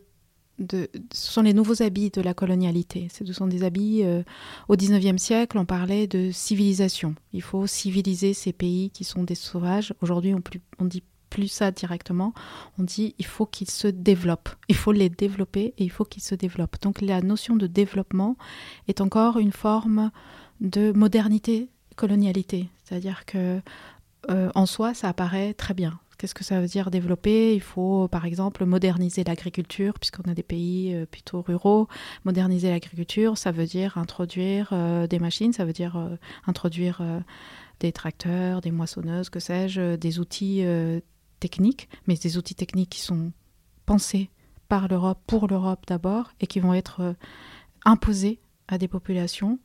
Speaker 5: de, ce sont les nouveaux habits de la colonialité. Ce sont des habits, euh, au 19e siècle, on parlait de civilisation. Il faut civiliser ces pays qui sont des sauvages. Aujourd'hui, on, on dit plus ça directement, on dit il faut qu'ils se développent. Il faut les développer et il faut qu'ils se développent. Donc la notion de développement est encore une forme de modernité, colonialité. C'est-à-dire que euh, en soi, ça apparaît très bien. Qu'est-ce que ça veut dire développer? Il faut, par exemple, moderniser l'agriculture, puisqu'on a des pays euh, plutôt ruraux. Moderniser l'agriculture, ça veut dire introduire euh, des machines, ça veut dire introduire des tracteurs, des moissonneuses, que sais-je, des outils techniques, mais des outils techniques qui sont pensés par l'Europe, pour l'Europe d'abord, et qui vont être imposés à des populations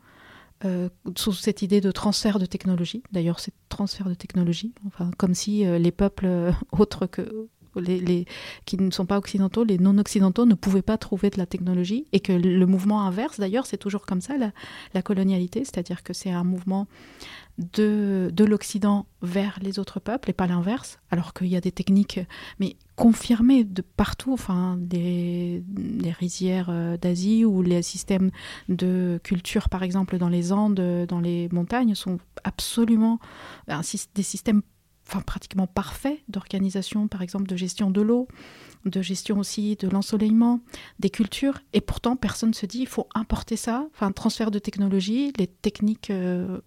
Speaker 5: euh, sous cette idée de transfert de technologie. D'ailleurs, c'est transfert de technologie, enfin, comme si euh, les peuples euh, autres que les, qui ne sont pas occidentaux, les non-occidentaux, ne pouvaient pas trouver de la technologie et que le mouvement inverse, d'ailleurs, c'est toujours comme ça, la, la colonialité, c'est-à-dire que c'est un mouvement de, de l'Occident vers les autres peuples et pas l'inverse, alors qu'il y a des techniques, mais confirmées de partout, enfin, les, les rizières euh, d'Asie ou les systèmes de culture, par exemple, dans les Andes, dans les montagnes, sont absolument des systèmes enfin, pratiquement parfaits d'organisation, par exemple, de gestion de l'eau, de gestion aussi de l'ensoleillement, des cultures, et pourtant personne ne se dit il faut importer ça, enfin, transfert de technologie, les techniques euh,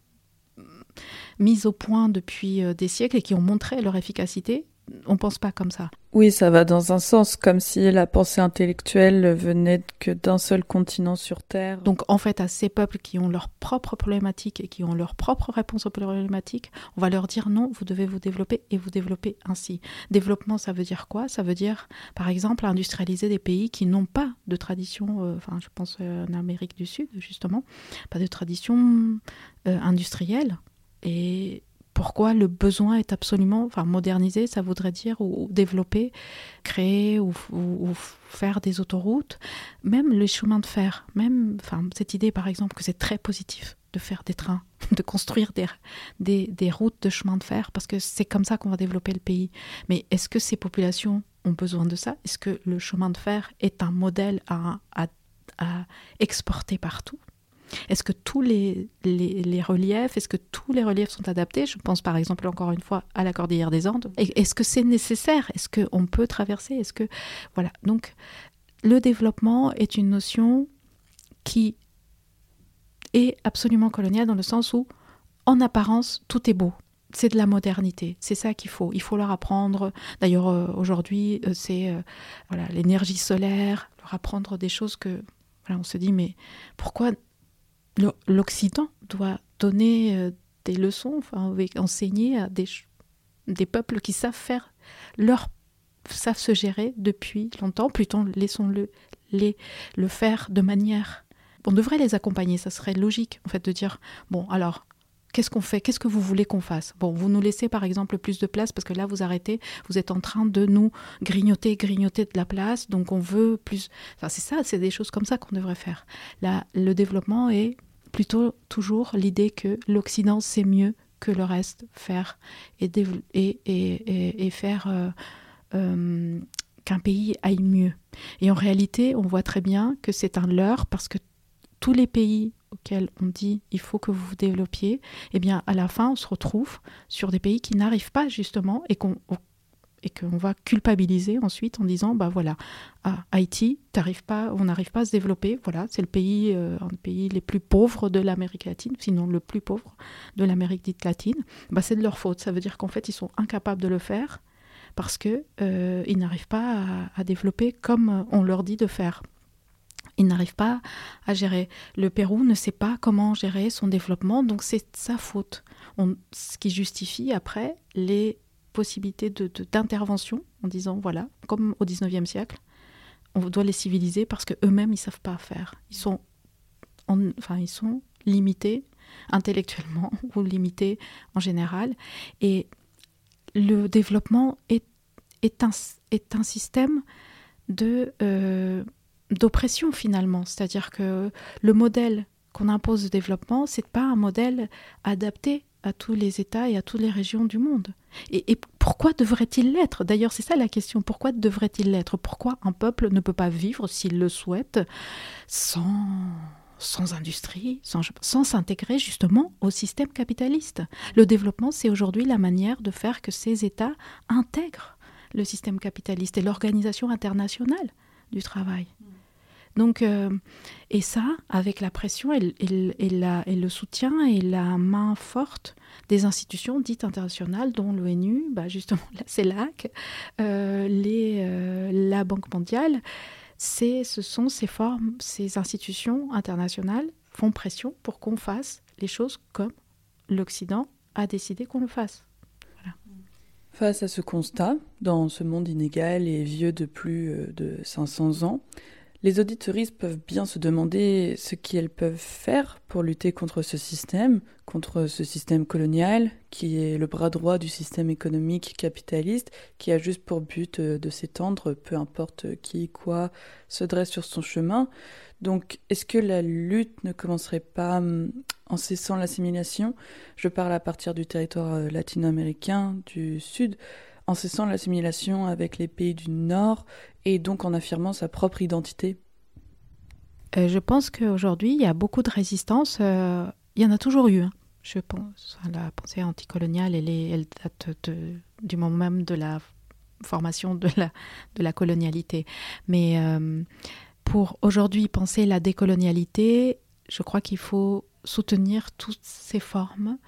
Speaker 5: mises au point depuis euh, des siècles et qui ont montré leur efficacité, on pense pas comme ça.
Speaker 1: Oui, ça va dans un sens, comme si la pensée intellectuelle venait que d'un seul continent sur Terre.
Speaker 5: Donc en fait, à ces peuples qui ont leurs propres problématiques et qui ont leurs propres réponses aux problématiques, on va leur dire non, vous devez vous développer et vous développer ainsi. Développement, ça veut dire quoi? Ça veut dire, par exemple, industrialiser des pays qui n'ont pas de tradition, euh, enfin je pense euh, en Amérique du Sud justement, pas de tradition industrielle. Et pourquoi le besoin est absolument, enfin moderniser, ça voudrait dire ou, développer, créer ou, faire des autoroutes, même les chemins de fer, même, enfin cette idée par exemple que c'est très positif de faire des trains, de construire des, des, routes de chemin de fer, parce que c'est comme ça qu'on va développer le pays. Mais est-ce que ces populations ont besoin de ça? Est-ce que le chemin de fer est un modèle à, à exporter partout? Est-ce que tous les, reliefs, est-ce que tous les reliefs sont adaptés? Je pense par exemple encore une fois à la cordillère des Andes. Est-ce que c'est nécessaire? Est-ce qu'on peut traverser? Est-ce que voilà Donc le développement est une notion qui est absolument coloniale dans le sens où, en apparence, tout est beau. C'est de la modernité, c'est ça qu'il faut. Il faut leur apprendre. D'ailleurs, euh, aujourd'hui, euh, c'est euh, voilà l'énergie solaire, leur apprendre des choses que voilà, on se dit mais pourquoi l'Occident doit donner euh, des leçons, enfin, enseigner à des, peuples qui savent faire leur savent se gérer depuis longtemps. Plutôt laissons-le les, le faire de manière. On devrait les accompagner, ça serait logique en fait de dire bon alors qu'est-ce qu'on fait? Qu'est-ce que vous voulez qu'on fasse? Bon, vous nous laissez par exemple plus de place parce que là vous arrêtez, vous êtes en train de nous grignoter, grignoter de la place, donc on veut plus. Enfin c'est ça, c'est des choses comme ça qu'on devrait faire. Là, le développement est plutôt toujours l'idée que l'Occident sait mieux que le reste faire et, et, et, faire euh, euh, qu'un pays aille mieux. Et en réalité, on voit très bien que c'est un leurre parce que tous les pays auxquels on dit il faut que vous vous développiez, eh bien à la fin on se retrouve sur des pays qui n'arrivent pas justement et qu'on et qu'on va culpabiliser ensuite en disant bah voilà Haïti pas on n'arrive pas à se développer voilà c'est le pays euh, un des pays les plus pauvres de l'Amérique latine sinon le plus pauvre de l'Amérique dite latine. Bah c'est de leur faute ça veut dire qu'en fait ils sont incapables de le faire parce que euh, ils n'arrivent pas à, développer comme on leur dit de faire ils n'arrivent pas à gérer. Le Pérou ne sait pas comment gérer son développement, donc c'est sa faute. Ce qui justifie après les possibilité d'intervention de, en disant voilà, comme au 19e siècle, on doit les civiliser parce qu'eux-mêmes, ils ne savent pas faire. Ils sont, enfin, ils sont limités intellectuellement ou limités en général. Et le développement est, est, un, est un système de euh, d'oppression finalement. C'est-à-dire que le modèle qu'on impose de développement, c'est pas un modèle adapté à tous les États et à toutes les régions du monde. Et, pourquoi devrait-il l'être? D'ailleurs, c'est ça la question. Pourquoi devrait-il l'être? Pourquoi un peuple ne peut pas vivre, s'il le souhaite, sans, sans industrie, sans s'intégrer justement au système capitaliste? Le développement, c'est aujourd'hui la manière de faire que ces États intègrent le système capitaliste et l'organisation internationale du travail. Donc, euh, et ça, avec la pression et, le soutien et la main forte des institutions dites internationales, dont l'ONU, bah justement la CELAC, euh, les, euh, la Banque mondiale, ce sont ces formes, ces institutions internationales font pression pour qu'on fasse les choses comme l'Occident a décidé qu'on le fasse.
Speaker 1: Face à ce constat, dans ce monde inégal et vieux de plus de 500 ans, les auditoristes peuvent bien se demander ce qu'elles peuvent faire pour lutter contre ce système, contre ce système colonial, qui est le bras droit du système économique capitaliste, qui a juste pour but euh, de s'étendre, peu importe qui, quoi, se dresse sur son chemin. Donc, est-ce que la lutte ne commencerait pas hum, en cessant l'assimilation? Je parle à partir du territoire euh, latino-américain, du Sud en cessant l'assimilation avec les pays du Nord et donc en affirmant sa propre identité
Speaker 5: euh, Je pense qu'aujourd'hui, il y a beaucoup de résistance. Euh, il y en a toujours eu. Hein. Je pense la pensée anticoloniale, elle, date du moment même de la formation de la, colonialité. Mais euh, pour aujourd'hui penser la décolonialité, je crois qu'il faut soutenir toutes ces formes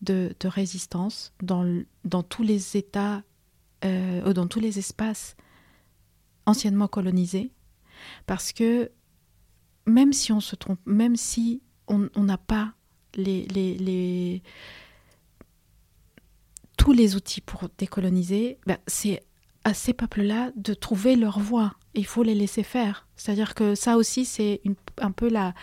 Speaker 5: de, résistance dans tous les États euh, dans tous les espaces anciennement colonisés, parce que même si on se trompe, même si on n'a pas les, les, tous les outils pour décoloniser, ben c'est à ces peuples-là de trouver leur voie. Il faut les laisser faire. C'est-à-dire que ça aussi, c'est un peu la,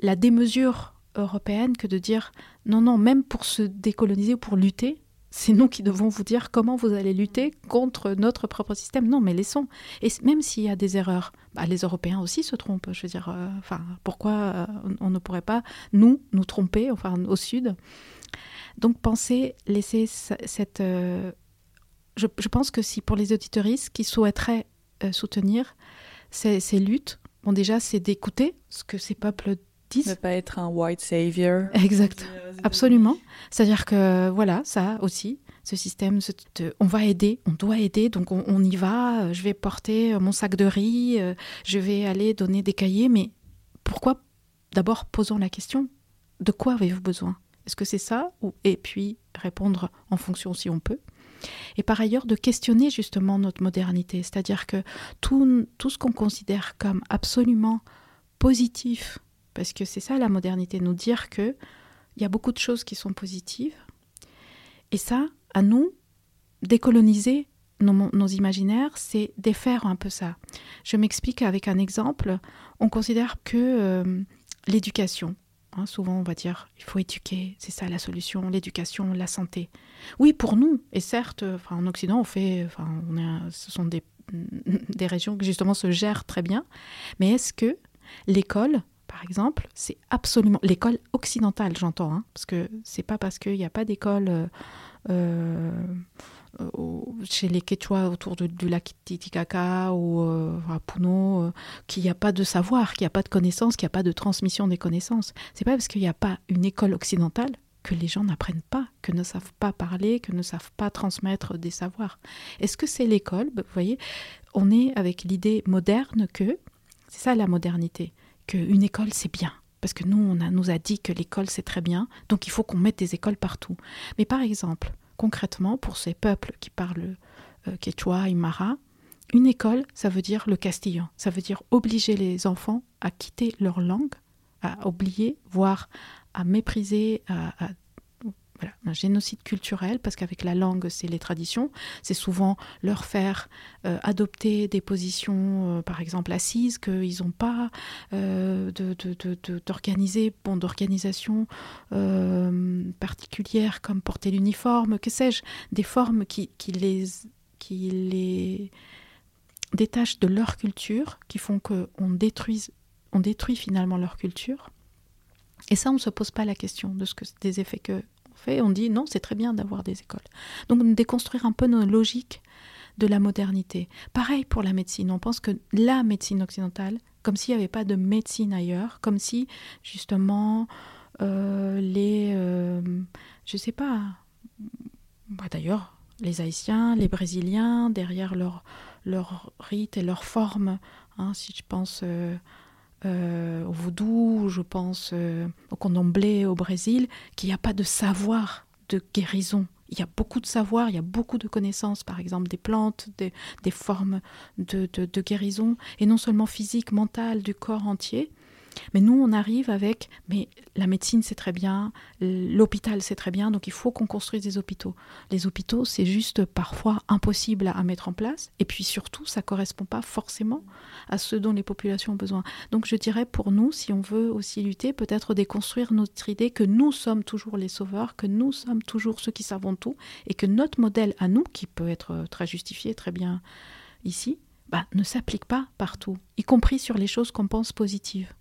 Speaker 5: la démesure européenne que de dire non, non, même pour se décoloniser ou pour lutter, c'est nous qui devons vous dire comment vous allez lutter contre notre propre système. Non, mais laissons. Et même s'il y a des erreurs, bah, les Européens aussi se trompent. Je veux dire, euh, enfin, pourquoi euh, on ne pourrait pas, nous, nous tromper, enfin, au Sud? Donc, pensez, laisser cette... Euh, je, pense que si pour les auditoristes qui souhaiteraient soutenir ces, ces luttes, bon, déjà, c'est d'écouter ce que ces peuples
Speaker 1: ne pas être un white savior.
Speaker 5: Exact, absolument. C'est-à-dire que voilà, ça aussi, ce système, on va aider, on doit aider, donc on, y va. Euh, je vais porter mon sac de riz, euh, je vais aller donner des cahiers, mais pourquoi D'abord, posons la question de quoi avez-vous besoin? Est-ce que c'est ça Et puis répondre en fonction si on peut? Et par ailleurs, de questionner justement notre modernité, c'est-à-dire que tout, tout ce qu'on considère comme absolument positif parce que c'est ça la modernité, nous dire que il y a beaucoup de choses qui sont positives. Et ça, à nous, décoloniser nos, imaginaires, c'est défaire un peu ça. Je m'explique avec un exemple. On considère que euh, l'éducation, hein, souvent on va dire, il faut éduquer, c'est ça la solution, l'éducation, la santé. Oui, pour nous, et certes, en Occident, on fait, ce sont des, des régions qui justement se gèrent très bien, mais est-ce que l'école par exemple, c'est absolument l'école occidentale, j'entends, hein, parce que c'est pas parce qu'il n'y a pas d'école euh, euh, chez les Quechua autour du lac Titicaca ou euh, à Puno qu'il n'y a pas de savoir, qu'il n'y a pas de connaissances, qu'il n'y a pas de transmission des connaissances. C'est pas parce qu'il n'y a pas une école occidentale que les gens n'apprennent pas, que ne savent pas parler, que ne savent pas transmettre des savoirs. Est-ce que c'est l'école? Vous voyez, on est avec l'idée moderne que c'est ça la modernité une école c'est bien. Parce que nous, on nous a dit que l'école c'est très bien, donc il faut qu'on mette des écoles partout. Mais par exemple, concrètement, pour ces peuples qui parlent euh, quechua, aymara, une école, ça veut dire le castillan. Ça veut dire obliger les enfants à quitter leur langue, à oublier, voire à mépriser, à un génocide culturel, parce qu'avec la langue, c'est les traditions, c'est souvent leur faire euh, adopter des positions, euh, par exemple assises, qu'ils n'ont pas, euh, d'organiser, bon, d'organisation particulière comme porter l'uniforme, que sais-je, des formes qui, qui, les, qui les détachent de leur culture, qui font qu'on on détruit finalement leur culture. Et ça, on ne se pose pas la question de ce que, des effets que on dit non, c'est très bien d'avoir des écoles. Donc déconstruire un peu nos logiques de la modernité. Pareil pour la médecine, on pense que la médecine occidentale, comme s'il n'y avait pas de médecine ailleurs, comme si justement euh, les, euh, je sais pas, bah, d'ailleurs les Haïtiens, les Brésiliens, derrière leur, leur rite et leur forme, hein, si je pense euh, au vaudou, je pense euh, au condomblé au Brésil, qu'il n'y a pas de savoir de guérison. Il y a beaucoup de savoir, il y a beaucoup de connaissances, par exemple des plantes, des, formes de, de, de guérison, et non seulement physique, mentale, du corps entier, mais nous, on arrive avec, mais la médecine, c'est très bien, l'hôpital, c'est très bien, donc il faut qu'on construise des hôpitaux. Les hôpitaux, c'est juste parfois impossible à, mettre en place, et puis surtout, ça ne correspond pas forcément à ce dont les populations ont besoin. Donc je dirais, pour nous, si on veut aussi lutter, peut-être déconstruire notre idée que nous sommes toujours les sauveurs, que nous sommes toujours ceux qui savons tout, et que notre modèle à nous, qui peut être très justifié, très bien ici, bah, ne s'applique pas partout, y compris sur les choses qu'on pense positives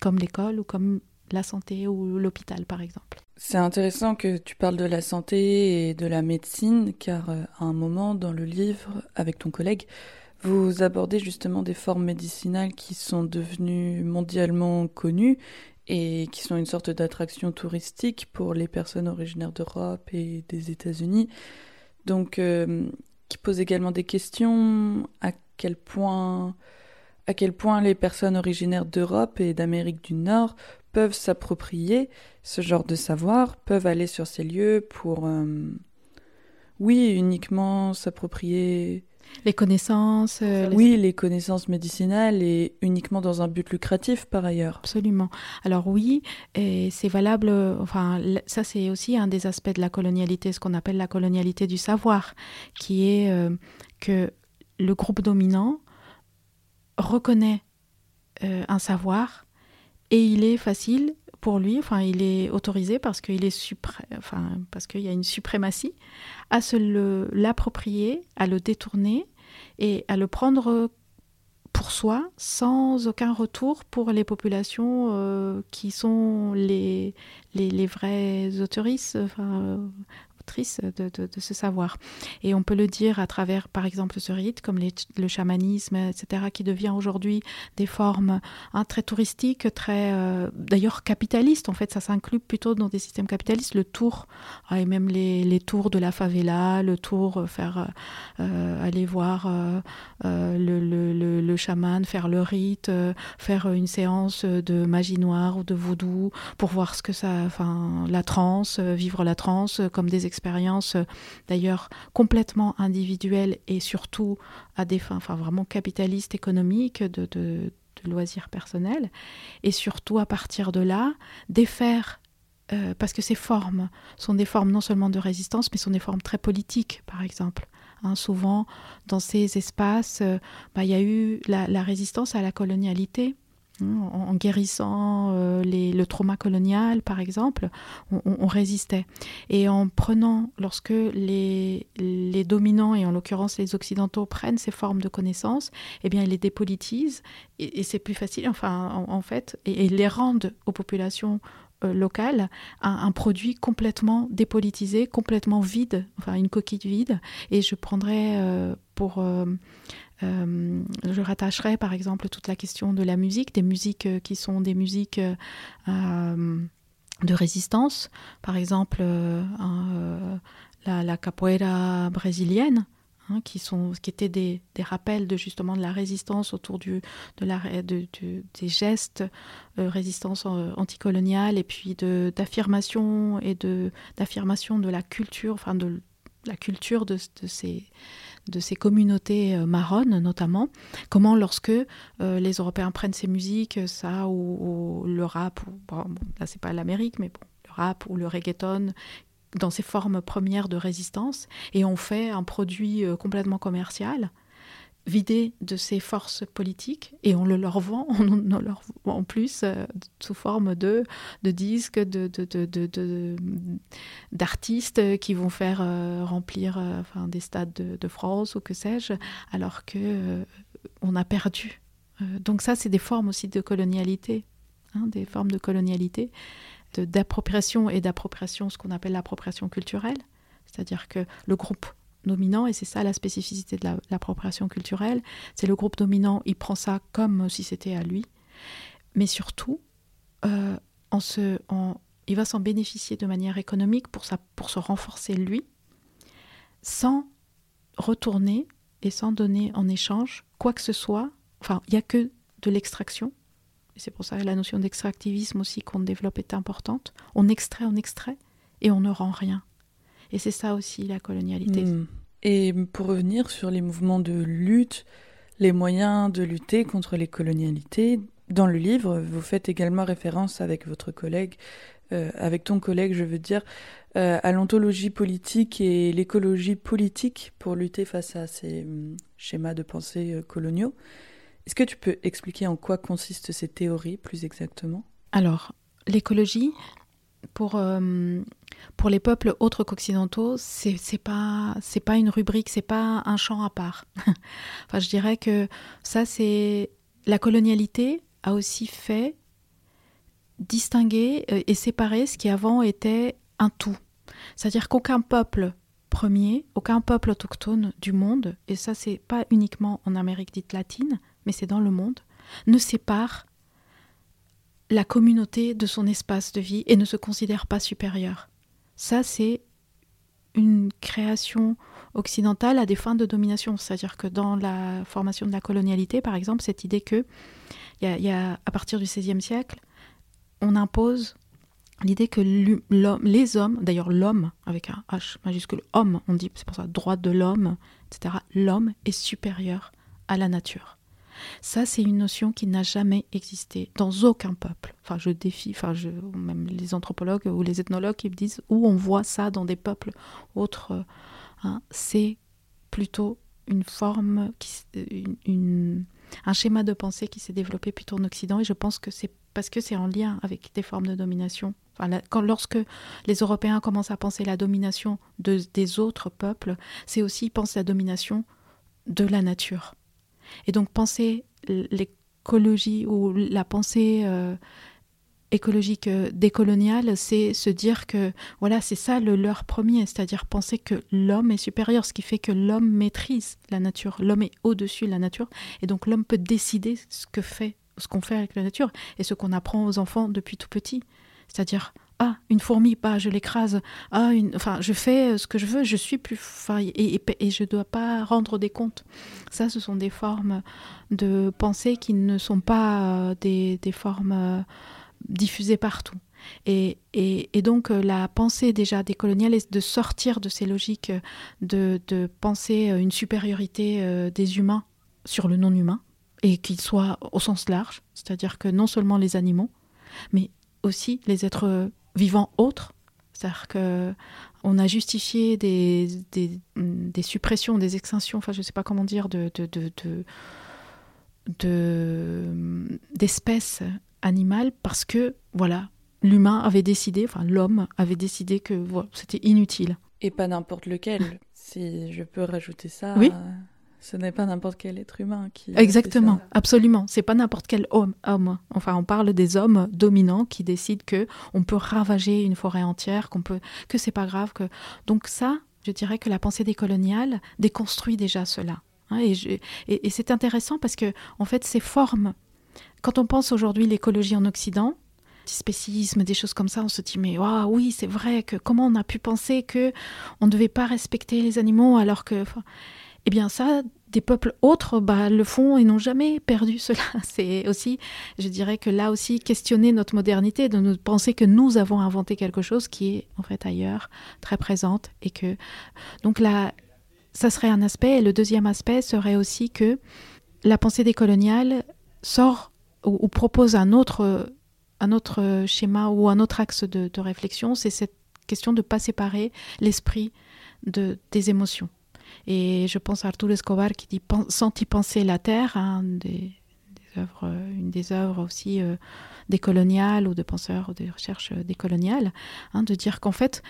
Speaker 5: comme l'école ou comme la santé ou l'hôpital par exemple.
Speaker 1: C'est intéressant que tu parles de la santé et de la médecine car euh, à un moment dans le livre avec ton collègue, vous abordez justement des formes médicinales qui sont devenues mondialement connues et qui sont une sorte d'attraction touristique pour les personnes originaires d'Europe et des États-Unis. Donc, euh, qui pose également des questions à quel point à quel point les personnes originaires d'Europe et d'Amérique du Nord peuvent s'approprier ce genre de savoir, peuvent aller sur ces lieux pour, euh, oui, uniquement s'approprier
Speaker 5: les connaissances.
Speaker 1: Euh, oui, les connaissances médicinales et uniquement dans un but lucratif par ailleurs.
Speaker 5: Absolument. Alors oui, et c'est valable. Enfin, ça c'est aussi un des aspects de la colonialité, ce qu'on appelle la colonialité du savoir, qui est euh, que le groupe dominant reconnaît euh, un savoir et il est facile pour lui, enfin il est autorisé parce qu'il est enfin parce qu'il y a une suprématie à se l'approprier, à le détourner et à le prendre pour soi sans aucun retour pour les populations euh, qui sont les, les, vrais autoristes, de, de, ce savoir. Et on peut le dire à travers, par exemple, ce rite, comme le chamanisme, etc., qui devient aujourd'hui des formes hein, très touristiques, très, euh, d'ailleurs, capitalistes. En fait, ça s'inclut plutôt dans des systèmes capitalistes. Le tour, ah, et même les, tours de la favela, le tour, euh, faire euh, aller voir le, le, le, le, chaman, faire le rite, faire une séance de magie noire ou de vaudou pour voir ce que ça, enfin, la transe, vivre la transe comme des expérience euh, d'ailleurs complètement individuelle et surtout à des fins enfin, vraiment capitalistes économiques de, loisirs personnels. Et surtout à partir de là, défaire euh, parce que ces formes sont des formes non seulement de résistance, mais sont des formes très politiques, par exemple. Hein, souvent, dans ces espaces, euh, bah, il y a eu la, résistance à la colonialité, en, guérissant euh, le trauma colonial, par exemple, on, résistait. Et en prenant, lorsque les, dominants, et en l'occurrence les occidentaux, prennent ces formes de connaissances, eh bien, ils les dépolitisent, et, c'est plus facile, enfin, en, fait, et, les rendent aux populations euh, locales un, produit complètement dépolitisé, complètement vide, enfin une coquille vide. Et je prendrais euh, pour euh, je rattacherai par exemple toute la question de la musique, des musiques euh, qui sont des musiques euh, de résistance, par exemple la, capoeira brésilienne. Hein, qui, sont, qui étaient des, rappels de justement de la résistance autour du, des gestes, résistance anticoloniale et puis d'affirmation et d'affirmation de, la culture, enfin de la culture de ces, de ces communautés euh, marronnes notamment, comment lorsque euh, les Européens prennent ces musiques, ça ou, le rap, ou, bon, là c'est pas l'Amérique, mais bon, le rap ou le reggaeton, dans ses formes premières de résistance, et on fait un produit euh, complètement commercial, vidé de ses forces politiques et on le leur vend, on, leur vend en plus euh, sous forme de, de disques, de, d'artistes qui vont faire euh, remplir euh, enfin, des stades de, France ou que sais-je, alors que on a perdu. donc ça, c'est des formes aussi de colonialité, hein, des formes de colonialité d'appropriation et d'appropriation, ce qu'on appelle l'appropriation culturelle, c'est-à-dire que le groupe dominant, et c'est ça la spécificité de l'appropriation culturelle, c'est le groupe dominant, il prend ça comme si c'était à lui, mais surtout, euh, se, en, il va s'en bénéficier de manière économique pour, ça, pour se renforcer lui, sans retourner et sans donner en échange quoi que ce soit. Enfin, il n'y a que de l'extraction. C'est pour ça que la notion d'extractivisme aussi qu'on développe est importante. On extrait, on extrait, et on ne rend rien. Et c'est ça aussi la colonialité. Hmm.
Speaker 1: Et pour revenir sur les mouvements de lutte, les moyens de lutter contre les colonialités, dans le livre, vous faites également référence avec votre collègue, euh, avec ton collègue, je veux dire, euh, à l'ontologie politique et l'écologie politique pour lutter face à ces hum, schémas de pensée euh, coloniaux. Est-ce que tu peux expliquer en quoi consistent ces théories plus exactement?
Speaker 5: Alors, l'écologie, pour, pour les peuples autres qu'occidentaux, c'est, pas c'est pas une rubrique, c'est pas un champ à part. enfin, je dirais que ça c'est la colonialité a aussi fait distinguer euh, et séparer ce qui avant était un tout. C'est-à-dire qu'aucun peuple premier, aucun peuple autochtone du monde, et ça c'est pas uniquement en Amérique dite latine, mais c'est dans le monde, ne sépare la communauté de son espace de vie et ne se considère pas supérieur. Ça c'est une création occidentale à des fins de domination. C'est-à-dire que dans la formation de la colonialité, par exemple, cette idée que y, a, à partir du XVIe siècle, on impose l'idée que les hommes, d'ailleurs l'homme avec un H majuscule, homme, on dit, c'est pour ça, droit de l'homme, etc., l'homme est supérieur à la nature. Ça, c'est une notion qui n'a jamais existé dans aucun peuple. Enfin, je défie, enfin, même les anthropologues ou les ethnologues qui me disent où on voit ça dans des peuples autres. Hein, c'est plutôt une forme, une, un schéma de pensée qui s'est développé plutôt en Occident et je pense que c'est parce que c'est en lien avec des formes de domination. quand, lorsque les Européens commencent à penser la domination de, des autres peuples, c'est aussi penser la domination de la nature. Et donc penser l'écologie ou la pensée euh, écologique euh, décoloniale, c'est se dire que voilà, c'est ça le leur premier, c'est-à-dire penser que l'homme est supérieur, ce qui fait que l'homme maîtrise la nature, l'homme est au-dessus de la nature, et donc l'homme peut décider ce que fait, ce qu'on fait avec la nature, et ce qu'on apprend aux enfants depuis tout petit, c'est-à-dire ah une fourmi, pas je l'écrase, ah une, enfin je fais euh, ce que je veux, je suis plus, enfin et, et, je dois pas rendre des comptes. Ça, ce sont des formes de pensée qui ne sont pas euh, des, des formes diffusée partout. Et, et, donc euh, la pensée déjà décoloniale est de sortir de ces logiques de, de penser euh, une supériorité euh, des humains sur le non-humain, et qu'ils soient au sens large, c'est-à-dire que non seulement les animaux, mais aussi les êtres vivants autres. C'est-à-dire que on a justifié des, des, des, suppressions, des extinctions, enfin je ne sais pas comment dire, de, de, de, d'espèces animal parce que, voilà, l'humain avait décidé, enfin l'homme avait décidé que voilà, c'était inutile.
Speaker 1: Et pas n'importe lequel, si je peux rajouter ça.
Speaker 5: Oui.
Speaker 1: Ce n'est pas n'importe quel être humain qui.
Speaker 5: Exactement, absolument. C'est pas n'importe quel homme, homme. Enfin, on parle des hommes dominants qui décident que on peut ravager une forêt entière, qu'on peut, que c'est pas grave. Que donc ça, je dirais que la pensée décoloniale déconstruit déjà cela. Hein, et, et, et c'est intéressant parce que en fait, ces formes quand on pense aujourd'hui l'écologie en Occident, spécisme, des choses comme ça, on se dit mais oui, c'est vrai que comment on a pu penser que on ne devait pas respecter les animaux alors que eh bien ça des peuples autres bah, le font et n'ont jamais perdu cela. C'est aussi, je dirais que là aussi, questionner notre modernité, de nous penser que nous avons inventé quelque chose qui est en fait ailleurs, très présente, et que donc là, ça serait un aspect. Et le deuxième aspect serait aussi que la pensée décoloniale sort ou, propose un autre, un autre schéma ou un autre axe de, réflexion, c'est cette question de ne pas séparer l'esprit de, des émotions. Et je pense à Arturo Escobar qui dit Sans y penser la terre, hein, œuvres, une des œuvres aussi euh, décoloniales ou de penseurs de recherche décoloniales, hein, de dire qu'en fait,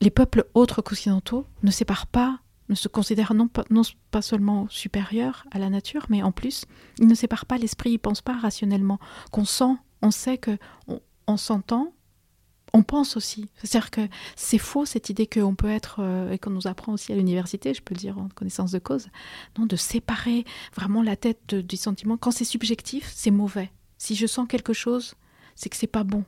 Speaker 5: les peuples autres qu'occidentaux ne séparent pas ne se considère non pas, non pas seulement supérieur à la nature, mais en plus, il ne sépare pas l'esprit, il ne pense pas rationnellement, qu'on sent, on sait que on, s'entend on pense aussi. C'est-à-dire que c'est faux cette idée qu'on peut être, euh, et qu'on nous apprend aussi à l'université, je peux le dire en connaissance de cause, non, de séparer vraiment la tête du sentiment. Quand c'est subjectif, c'est mauvais. Si je sens quelque chose, c'est que c'est pas bon.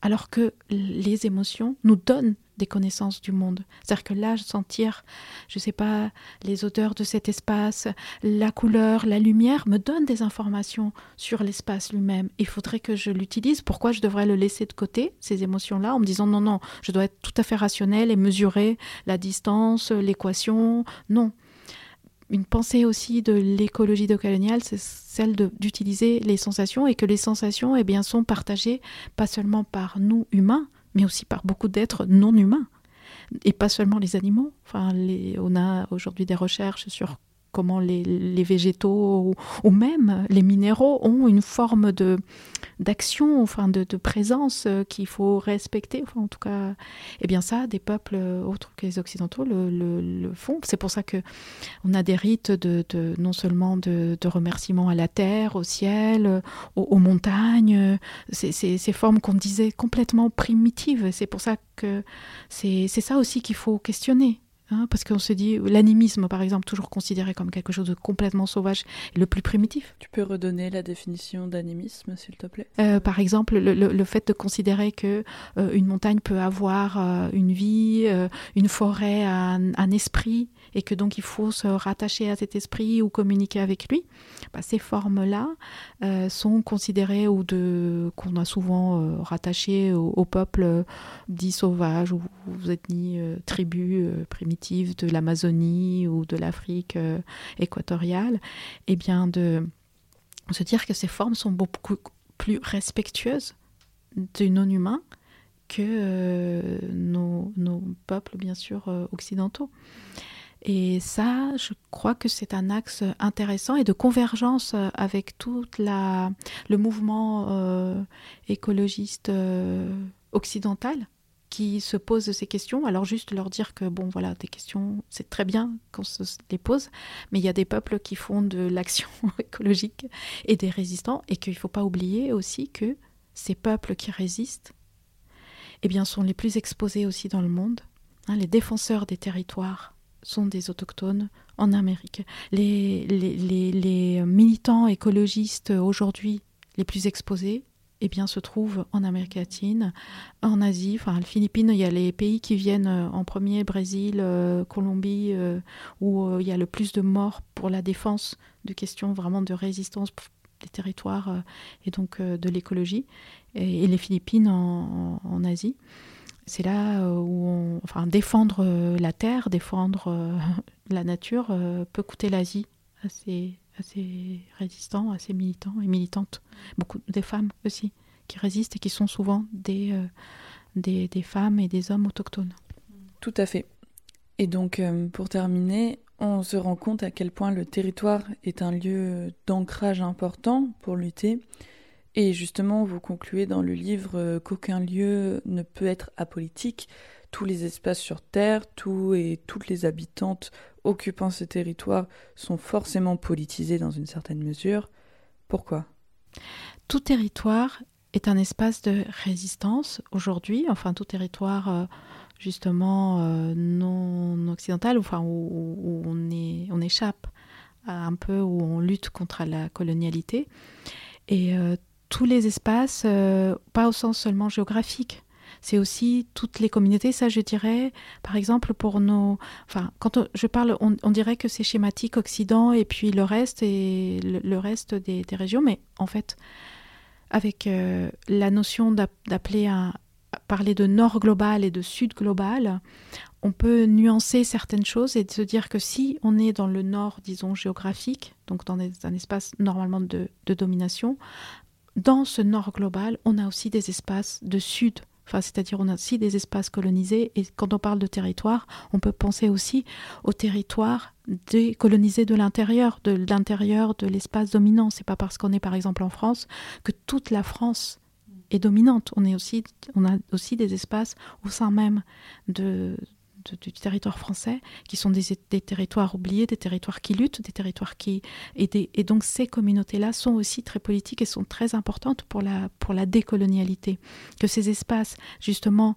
Speaker 5: Alors que les émotions nous donnent des connaissances du monde. C'est-à-dire que là, sentir, je ne sais pas, les odeurs de cet espace, la couleur, la lumière, me donne des informations sur l'espace lui-même. Il faudrait que je l'utilise. Pourquoi je devrais le laisser de côté, ces émotions-là, en me disant non, non, je dois être tout à fait rationnel et mesurer la distance, l'équation Non. Une pensée aussi de l'écologie décoloniale, c'est celle d'utiliser les sensations et que les sensations eh bien, sont partagées pas seulement par nous humains, mais aussi par beaucoup d'êtres non humains. Et pas seulement les animaux. Enfin, on a aujourd'hui des recherches sur comment les, végétaux ou, même les minéraux ont une forme de d'action, enfin de, présence euh, qu'il faut respecter. Enfin, en tout cas, eh bien ça, des peuples autres que les occidentaux le, font. C'est pour ça que on a des rites de, non seulement de, remerciement à la terre, au ciel, aux, montagnes, ces, ces formes qu'on disait complètement primitives. C'est pour ça que c'est ça aussi qu'il faut questionner. Hein, parce qu'on se dit, l'animisme par exemple, toujours considéré comme quelque chose de complètement sauvage et le plus primitif.
Speaker 1: Tu peux redonner la définition d'animisme, s'il te plaît?
Speaker 5: Euh, Par exemple, le, fait de considérer que euh, une montagne peut avoir euh, une vie, une forêt un, un, esprit, et que donc il faut se rattacher à cet esprit ou communiquer avec lui. Bah, ces formes-là sont considérées ou de qu'on a souvent rattachées au, au, peuple dit sauvage ou aux ethnies, tribus primitives de l'Amazonie ou de l'Afrique euh, équatoriale, et eh bien de se dire que ces formes sont beaucoup plus respectueuses du non-humain que euh, nos, peuples, bien sûr, euh, occidentaux. Et ça, je crois que c'est un axe intéressant et de convergence avec tout le mouvement écologiste occidental qui se posent ces questions. Alors juste leur dire que bon voilà, des questions, c'est très bien qu'on se les pose, mais il y a des peuples qui font de l'action écologique et des résistants, et qu'il ne faut pas oublier aussi que ces peuples qui résistent, eh bien, sont les plus exposés aussi dans le monde. Hein, les défenseurs des territoires sont des autochtones en Amérique. Les, les, les, les militants écologistes aujourd'hui les plus exposés, eh bien, se trouve en Amérique latine, en Asie, enfin, les Philippines, il y a les pays qui viennent euh, en premier, Brésil, euh, Colombie, euh, où il y a le plus de morts pour la défense de questions vraiment de résistance des territoires et donc de l'écologie, et, les Philippines en, Asie. C'est là où on, enfin, défendre la terre, défendre la nature peut coûter l'Asie assez assez résistants, assez militants et militantes. Beaucoup des femmes aussi qui résistent et qui sont souvent des, euh, des, des, femmes et des hommes autochtones.
Speaker 1: Tout à fait. Et donc, euh, pour terminer, on se rend compte à quel point le territoire est un lieu d'ancrage important pour lutter. Et justement, vous concluez dans le livre euh, qu'aucun lieu ne peut être apolitique. Tous les espaces sur Terre, tous et toutes les habitantes occupant ce territoire sont forcément politisés dans une certaine mesure. Pourquoi?
Speaker 5: Tout territoire est un espace de résistance aujourd'hui, enfin tout territoire euh, justement euh, non occidental, enfin où, on, échappe un peu, où on lutte contre la colonialité. Et euh, tous les espaces, pas au sens seulement géographique, c'est aussi toutes les communautés. Ça, je dirais, par exemple, pour nos. Enfin, quand je parle, on, dirait que c'est schématique Occident et puis le reste et le, reste des, régions, mais en fait, avec euh, la notion d'appeler un parler de nord global et de sud global, on peut nuancer certaines choses et se dire que si on est dans le nord, disons, géographique, donc dans un espace normalement de, de domination, dans ce nord global, on a aussi des espaces de sud c'est-à-dire on a aussi des espaces colonisés et quand on parle de territoire, on peut penser aussi au territoire décolonisé de l'intérieur, de l'intérieur de l'espace dominant. C'est pas parce qu'on est par exemple en France que toute la France est dominante. On, est aussi, on a aussi des espaces au sein même de, du territoire français, qui sont des, territoires oubliés, des territoires qui luttent, des territoires qui... Et, donc ces communautés-là sont aussi très politiques et sont très importantes pour la, pour la décolonialité. Que ces espaces, justement,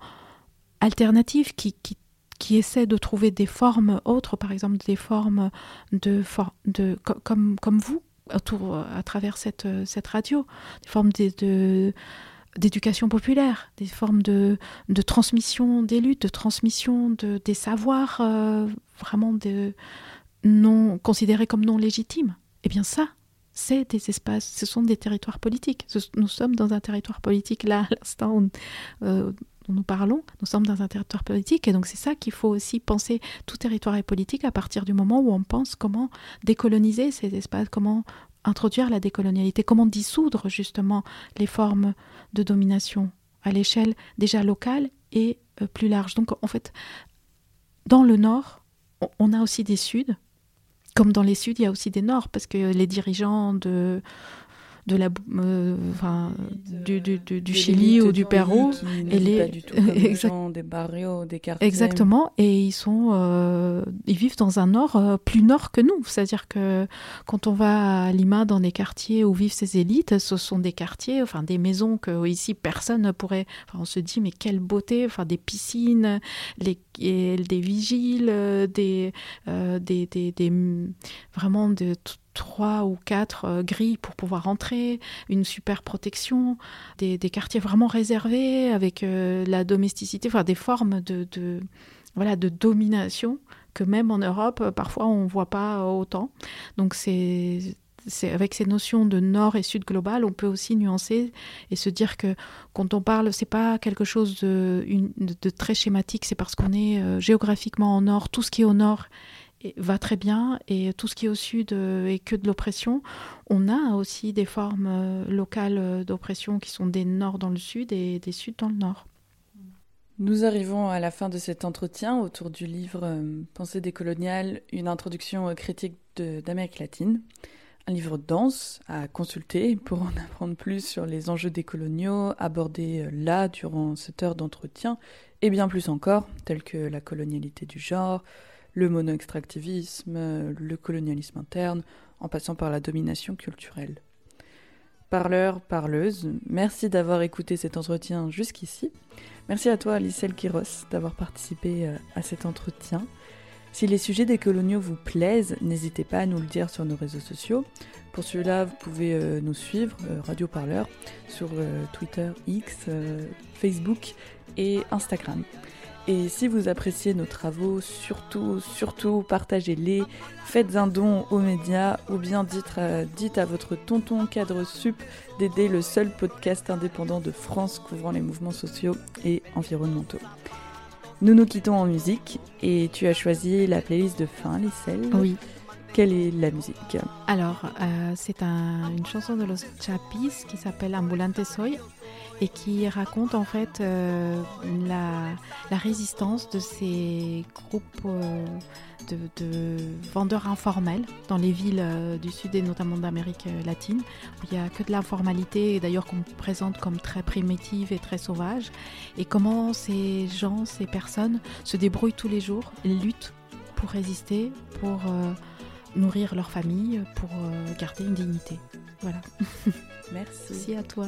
Speaker 5: alternatifs, qui, qui qui essaient de trouver des formes autres, par exemple des formes de, de comme, comme vous, autour, à travers cette, cette radio, des formes de d'éducation populaire, des formes de, transmission des luttes, de transmission de, des savoirs euh, vraiment de, non, considérés comme non légitimes. Eh bien ça, c'est des espaces, ce sont des territoires politiques. Nous sommes dans un territoire politique là, à l'instant où, euh, nous parlons, nous sommes dans un territoire politique et donc c'est ça qu'il faut aussi penser, tout territoire est politique à partir du moment où on pense comment décoloniser ces espaces, comment introduire la décolonialité, comment dissoudre justement les formes de domination à l'échelle déjà locale et euh, plus large. Donc en fait, dans le nord, on a aussi des suds, comme dans les suds, il y a aussi des nords, parce que les dirigeants de, de la, euh, enfin, du, du, du, Chili ou du Pérou.
Speaker 1: Et les pas du tout comme des barrios, des quartiers.
Speaker 5: Exactement, et ils sont, euh, ils vivent dans un nord euh, plus nord que nous. C'est-à-dire que quand on va à Lima dans des quartiers où vivent ces élites, ce sont des quartiers, enfin des maisons que ici personne ne pourrait. Enfin, on se dit mais quelle beauté, enfin des piscines, les, des vigiles, des, des, des, des, vraiment de trois ou quatre euh, grilles pour pouvoir entrer, une super protection, des, quartiers vraiment réservés avec euh, la domesticité, enfin des formes de, voilà, de domination que même en Europe, euh, parfois on ne voit pas autant. Donc c'est avec ces notions de nord et sud global, on peut aussi nuancer et se dire que quand on parle, c'est pas quelque chose de, très schématique, c'est parce qu'on est géographiquement au nord, tout ce qui est au nord va très bien et tout ce qui est au sud euh, est que de l'oppression. On a aussi des formes euh, locales euh, d'oppression qui sont des nord dans le sud et des sud dans le nord.
Speaker 1: Nous arrivons à la fin de cet entretien autour du livre Pensée décoloniale, une introduction critique d'Amérique latine. Un livre dense à consulter pour en apprendre plus sur les enjeux décoloniaux abordés là durant cette heure d'entretien et bien plus encore, tels que la colonialité du genre, le mono-extractivisme, le colonialisme interne, en passant par la domination culturelle. Parleur, parleuse, merci d'avoir écouté cet entretien jusqu'ici. Merci à toi, Alicelle Quiros, d'avoir participé euh, à cet entretien. Si les sujets des coloniaux vous plaisent, n'hésitez pas à nous le dire sur nos réseaux sociaux. Pour cela, vous pouvez euh, nous suivre, euh, Radio Parleur, sur Twitter, X, Facebook et Instagram. Et si vous appréciez nos travaux, surtout, surtout, partagez-les, faites un don aux médias ou bien dites à, dites à votre tonton cadre sup d'aider le seul podcast indépendant de France couvrant les mouvements sociaux et environnementaux. Nous nous quittons en musique et tu as choisi la playlist de fin, Lisselle.
Speaker 5: Oui.
Speaker 1: Quelle est la musique?
Speaker 5: Alors, euh, c'est une chanson de Los Chapis qui s'appelle Ambulante Soy et qui raconte en fait euh, la, résistance de ces groupes euh, de, vendeurs informels dans les villes euh, du sud et notamment d'Amérique latine, où il n'y a que de l'informalité et d'ailleurs qu'on présente comme très primitive et très sauvage, et comment ces gens, ces personnes se débrouillent tous les jours, luttent pour résister, pour nourrir leur famille, pour garder une dignité. Voilà.
Speaker 1: Merci.
Speaker 5: Merci à toi.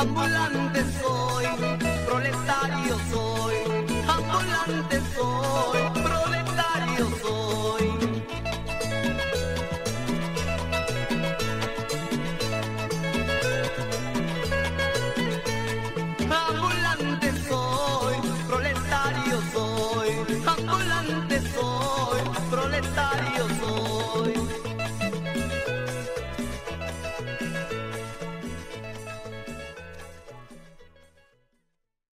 Speaker 6: Ambulante soy, proletario soy, ambulante soy,